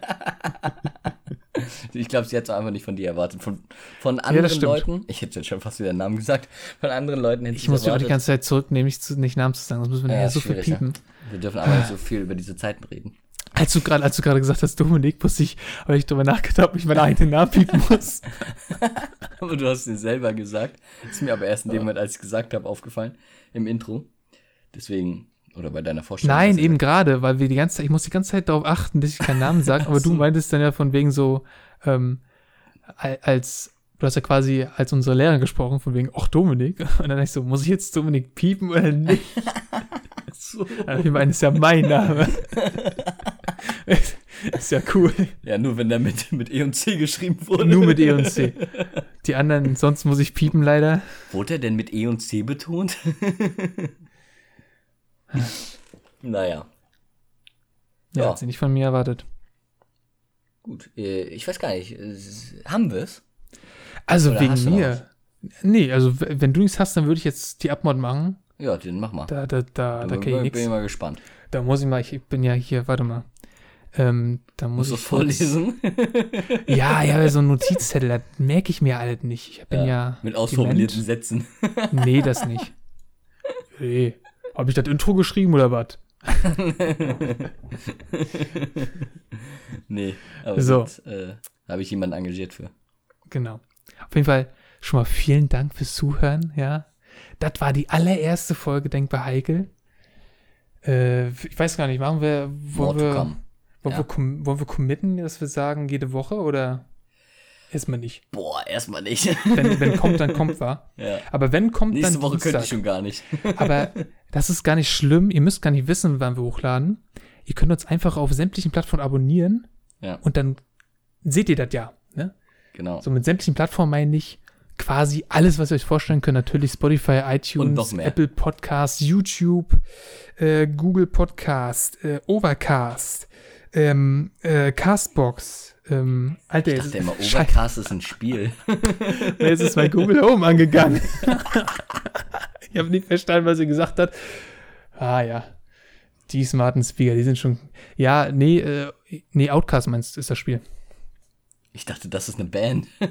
Speaker 1: Ich glaube, sie hat es einfach nicht von dir erwartet. Von, von anderen
Speaker 2: stimmt.
Speaker 1: Leuten, ich hätte jetzt schon fast wieder den Namen gesagt, von anderen Leuten hätte
Speaker 2: Ich muss auch die
Speaker 1: erwartet.
Speaker 2: ganze Zeit zurücknehmen, nicht, zu, nicht Namen zu sagen, sonst müssen wir
Speaker 1: Ja,
Speaker 2: so viel
Speaker 1: schwierig, ja.
Speaker 2: piepen.
Speaker 1: Wir dürfen aber nicht so viel über diese Zeiten reden.
Speaker 2: Als du gerade, als du gerade gesagt hast, Dominik, musste ich, weil ich darüber nachgedacht habe, ob ich meinen eigenen Namen piepen muss.
Speaker 1: Aber du hast es selber gesagt. Ist mir aber erst in dem Moment, als ich gesagt habe, aufgefallen. Im Intro. Deswegen, oder bei deiner Vorstellung.
Speaker 2: Nein,
Speaker 1: dass
Speaker 2: eben gerade, weil wir die ganze Zeit, ich muss die ganze Zeit darauf achten, dass ich keinen Namen sage, aber du
Speaker 1: so.
Speaker 2: meintest dann ja von wegen so, ähm, al- als, du hast ja quasi als unsere Lehrerin gesprochen, von wegen, ach Dominik. Und dann dachte ich so, muss ich jetzt Dominik piepen oder nicht?
Speaker 1: So.
Speaker 2: Aber ich meine, ist ja mein Name. ist ja cool.
Speaker 1: Ja, nur wenn der mit, mit E und C geschrieben wurde.
Speaker 2: Nur mit E und C. Die anderen, sonst muss ich piepen leider.
Speaker 1: Wurde er denn mit E und C betont? naja,
Speaker 2: Ja,
Speaker 1: Ja.
Speaker 2: hat sie nicht von mir erwartet.
Speaker 1: gut. Äh, Ich weiß gar nicht. äh, Haben wir es?
Speaker 2: Also
Speaker 1: Oder
Speaker 2: wegen mir. Nee, also wenn du nichts hast, dann würde ich jetzt die Abmod machen.
Speaker 1: Ja, den mach mal.
Speaker 2: Da, da, da, da kann ich
Speaker 1: bin, bin ich mal gespannt.
Speaker 2: Da muss ich mal, ich bin ja hier, warte mal. Ähm, da muss
Speaker 1: du
Speaker 2: ich
Speaker 1: vorlesen?
Speaker 2: Ja, ja, aber so ein Notizzettel, das merke ich mir alles nicht. Ich bin ja.
Speaker 1: Mit ausformulierten
Speaker 2: dement.
Speaker 1: Sätzen.
Speaker 2: Nee, das nicht. Nee. Habe ich das Intro geschrieben oder was?
Speaker 1: nee, aber
Speaker 2: So.
Speaker 1: äh, habe ich jemanden engagiert für.
Speaker 2: Genau. Auf jeden Fall schon mal vielen Dank fürs Zuhören, ja. Das war die allererste Folge Denkbar Heikel. Äh, ich weiß gar nicht, machen wir,
Speaker 1: More
Speaker 2: wollen
Speaker 1: to
Speaker 2: wir. Wollen,
Speaker 1: Ja.
Speaker 2: wir, com- wollen wir committen, dass wir sagen, jede Woche oder erstmal nicht?
Speaker 1: Boah, erstmal nicht.
Speaker 2: Wenn, wenn kommt, dann kommt war.
Speaker 1: ja.
Speaker 2: Aber wenn kommt,
Speaker 1: Nächste
Speaker 2: dann
Speaker 1: Woche könnte
Speaker 2: Dienstag.
Speaker 1: ich schon gar nicht.
Speaker 2: Aber das ist gar nicht schlimm. Ihr müsst gar nicht wissen, wann wir hochladen. Ihr könnt uns einfach auf sämtlichen Plattformen abonnieren
Speaker 1: Ja,
Speaker 2: und dann seht ihr das ja. Ne?
Speaker 1: genau.
Speaker 2: So mit sämtlichen Plattformen meine ich quasi alles, was ihr euch vorstellen könnt. Natürlich Spotify, iTunes. Apple Podcasts, YouTube, äh, Google Podcast, äh, Overcast, ähm, äh, Castbox. Ähm, Alter,
Speaker 1: Ich dachte immer, Overcast ist ein Spiel.
Speaker 2: jetzt ist mein Google Home angegangen. ich habe nicht verstanden, was sie gesagt hat. Ah ja, die smarten Speaker, die sind schon. Ja, nee, äh, nee, Outcast meinst du, ist das Spiel.
Speaker 1: Ich dachte, das ist eine Band.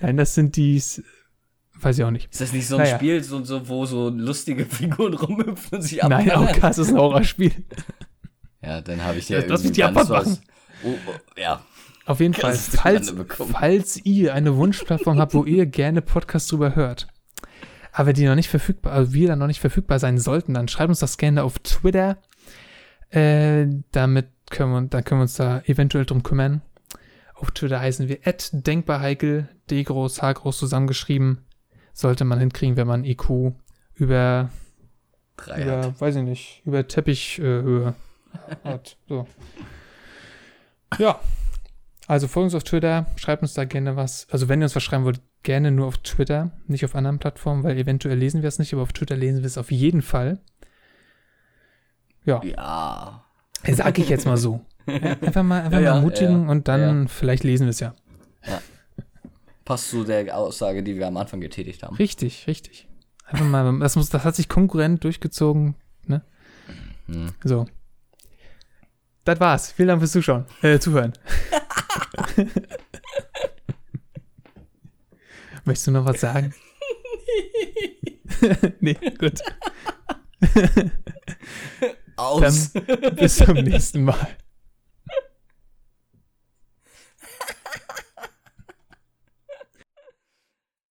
Speaker 2: Nein, das sind die. Weiß ich auch nicht.
Speaker 1: Ist das nicht so ein
Speaker 2: Naja.
Speaker 1: Spiel, so, so, wo so lustige Figuren rumhüpfen und sich
Speaker 2: Nein,
Speaker 1: abknallen?
Speaker 2: Outcast ist ein Horrorspiel.
Speaker 1: Ja, dann habe ich ja
Speaker 2: mich
Speaker 1: irgendwie
Speaker 2: die
Speaker 1: ganz was. Oh, oh, ja,
Speaker 2: Auf jeden Fall, falls, falls ihr eine Wunschplattform habt, wo ihr gerne Podcasts drüber hört, aber die noch nicht verfügbar, also wir dann noch nicht verfügbar sein sollten, dann schreibt uns das gerne auf Twitter. Äh, damit können wir, dann können wir uns da eventuell drum kümmern. Auf Twitter heißen wir denkbarheikel, D groß, H groß zusammengeschrieben. Sollte man hinkriegen, wenn man IQ über
Speaker 1: drei hat.
Speaker 2: über, weiß ich nicht, über Teppichhöhe hat. So. Ja. Also folgt uns auf Twitter, schreibt uns da gerne was. Also wenn ihr uns was schreiben wollt, gerne nur auf Twitter, nicht auf anderen Plattformen, weil eventuell lesen wir es nicht, aber auf Twitter lesen wir es auf jeden Fall. Ja,
Speaker 1: Ja.
Speaker 2: sag ich jetzt mal so. Ja, einfach mal, einfach
Speaker 1: Ja, ja,
Speaker 2: mal mutigen
Speaker 1: ja,
Speaker 2: und dann
Speaker 1: ja.
Speaker 2: vielleicht lesen wir es ja.
Speaker 1: Passt zu der Aussage, die wir am Anfang getätigt haben.
Speaker 2: Richtig, richtig. Einfach mal, das, muss, das hat sich konkurrent durchgezogen, ne?
Speaker 1: Hm.
Speaker 2: So. Das war's. Vielen Dank fürs Zuschauen, äh, Zuhören. Möchtest du noch was sagen? nee, gut.
Speaker 1: Aus.
Speaker 2: Dann bis zum nächsten Mal.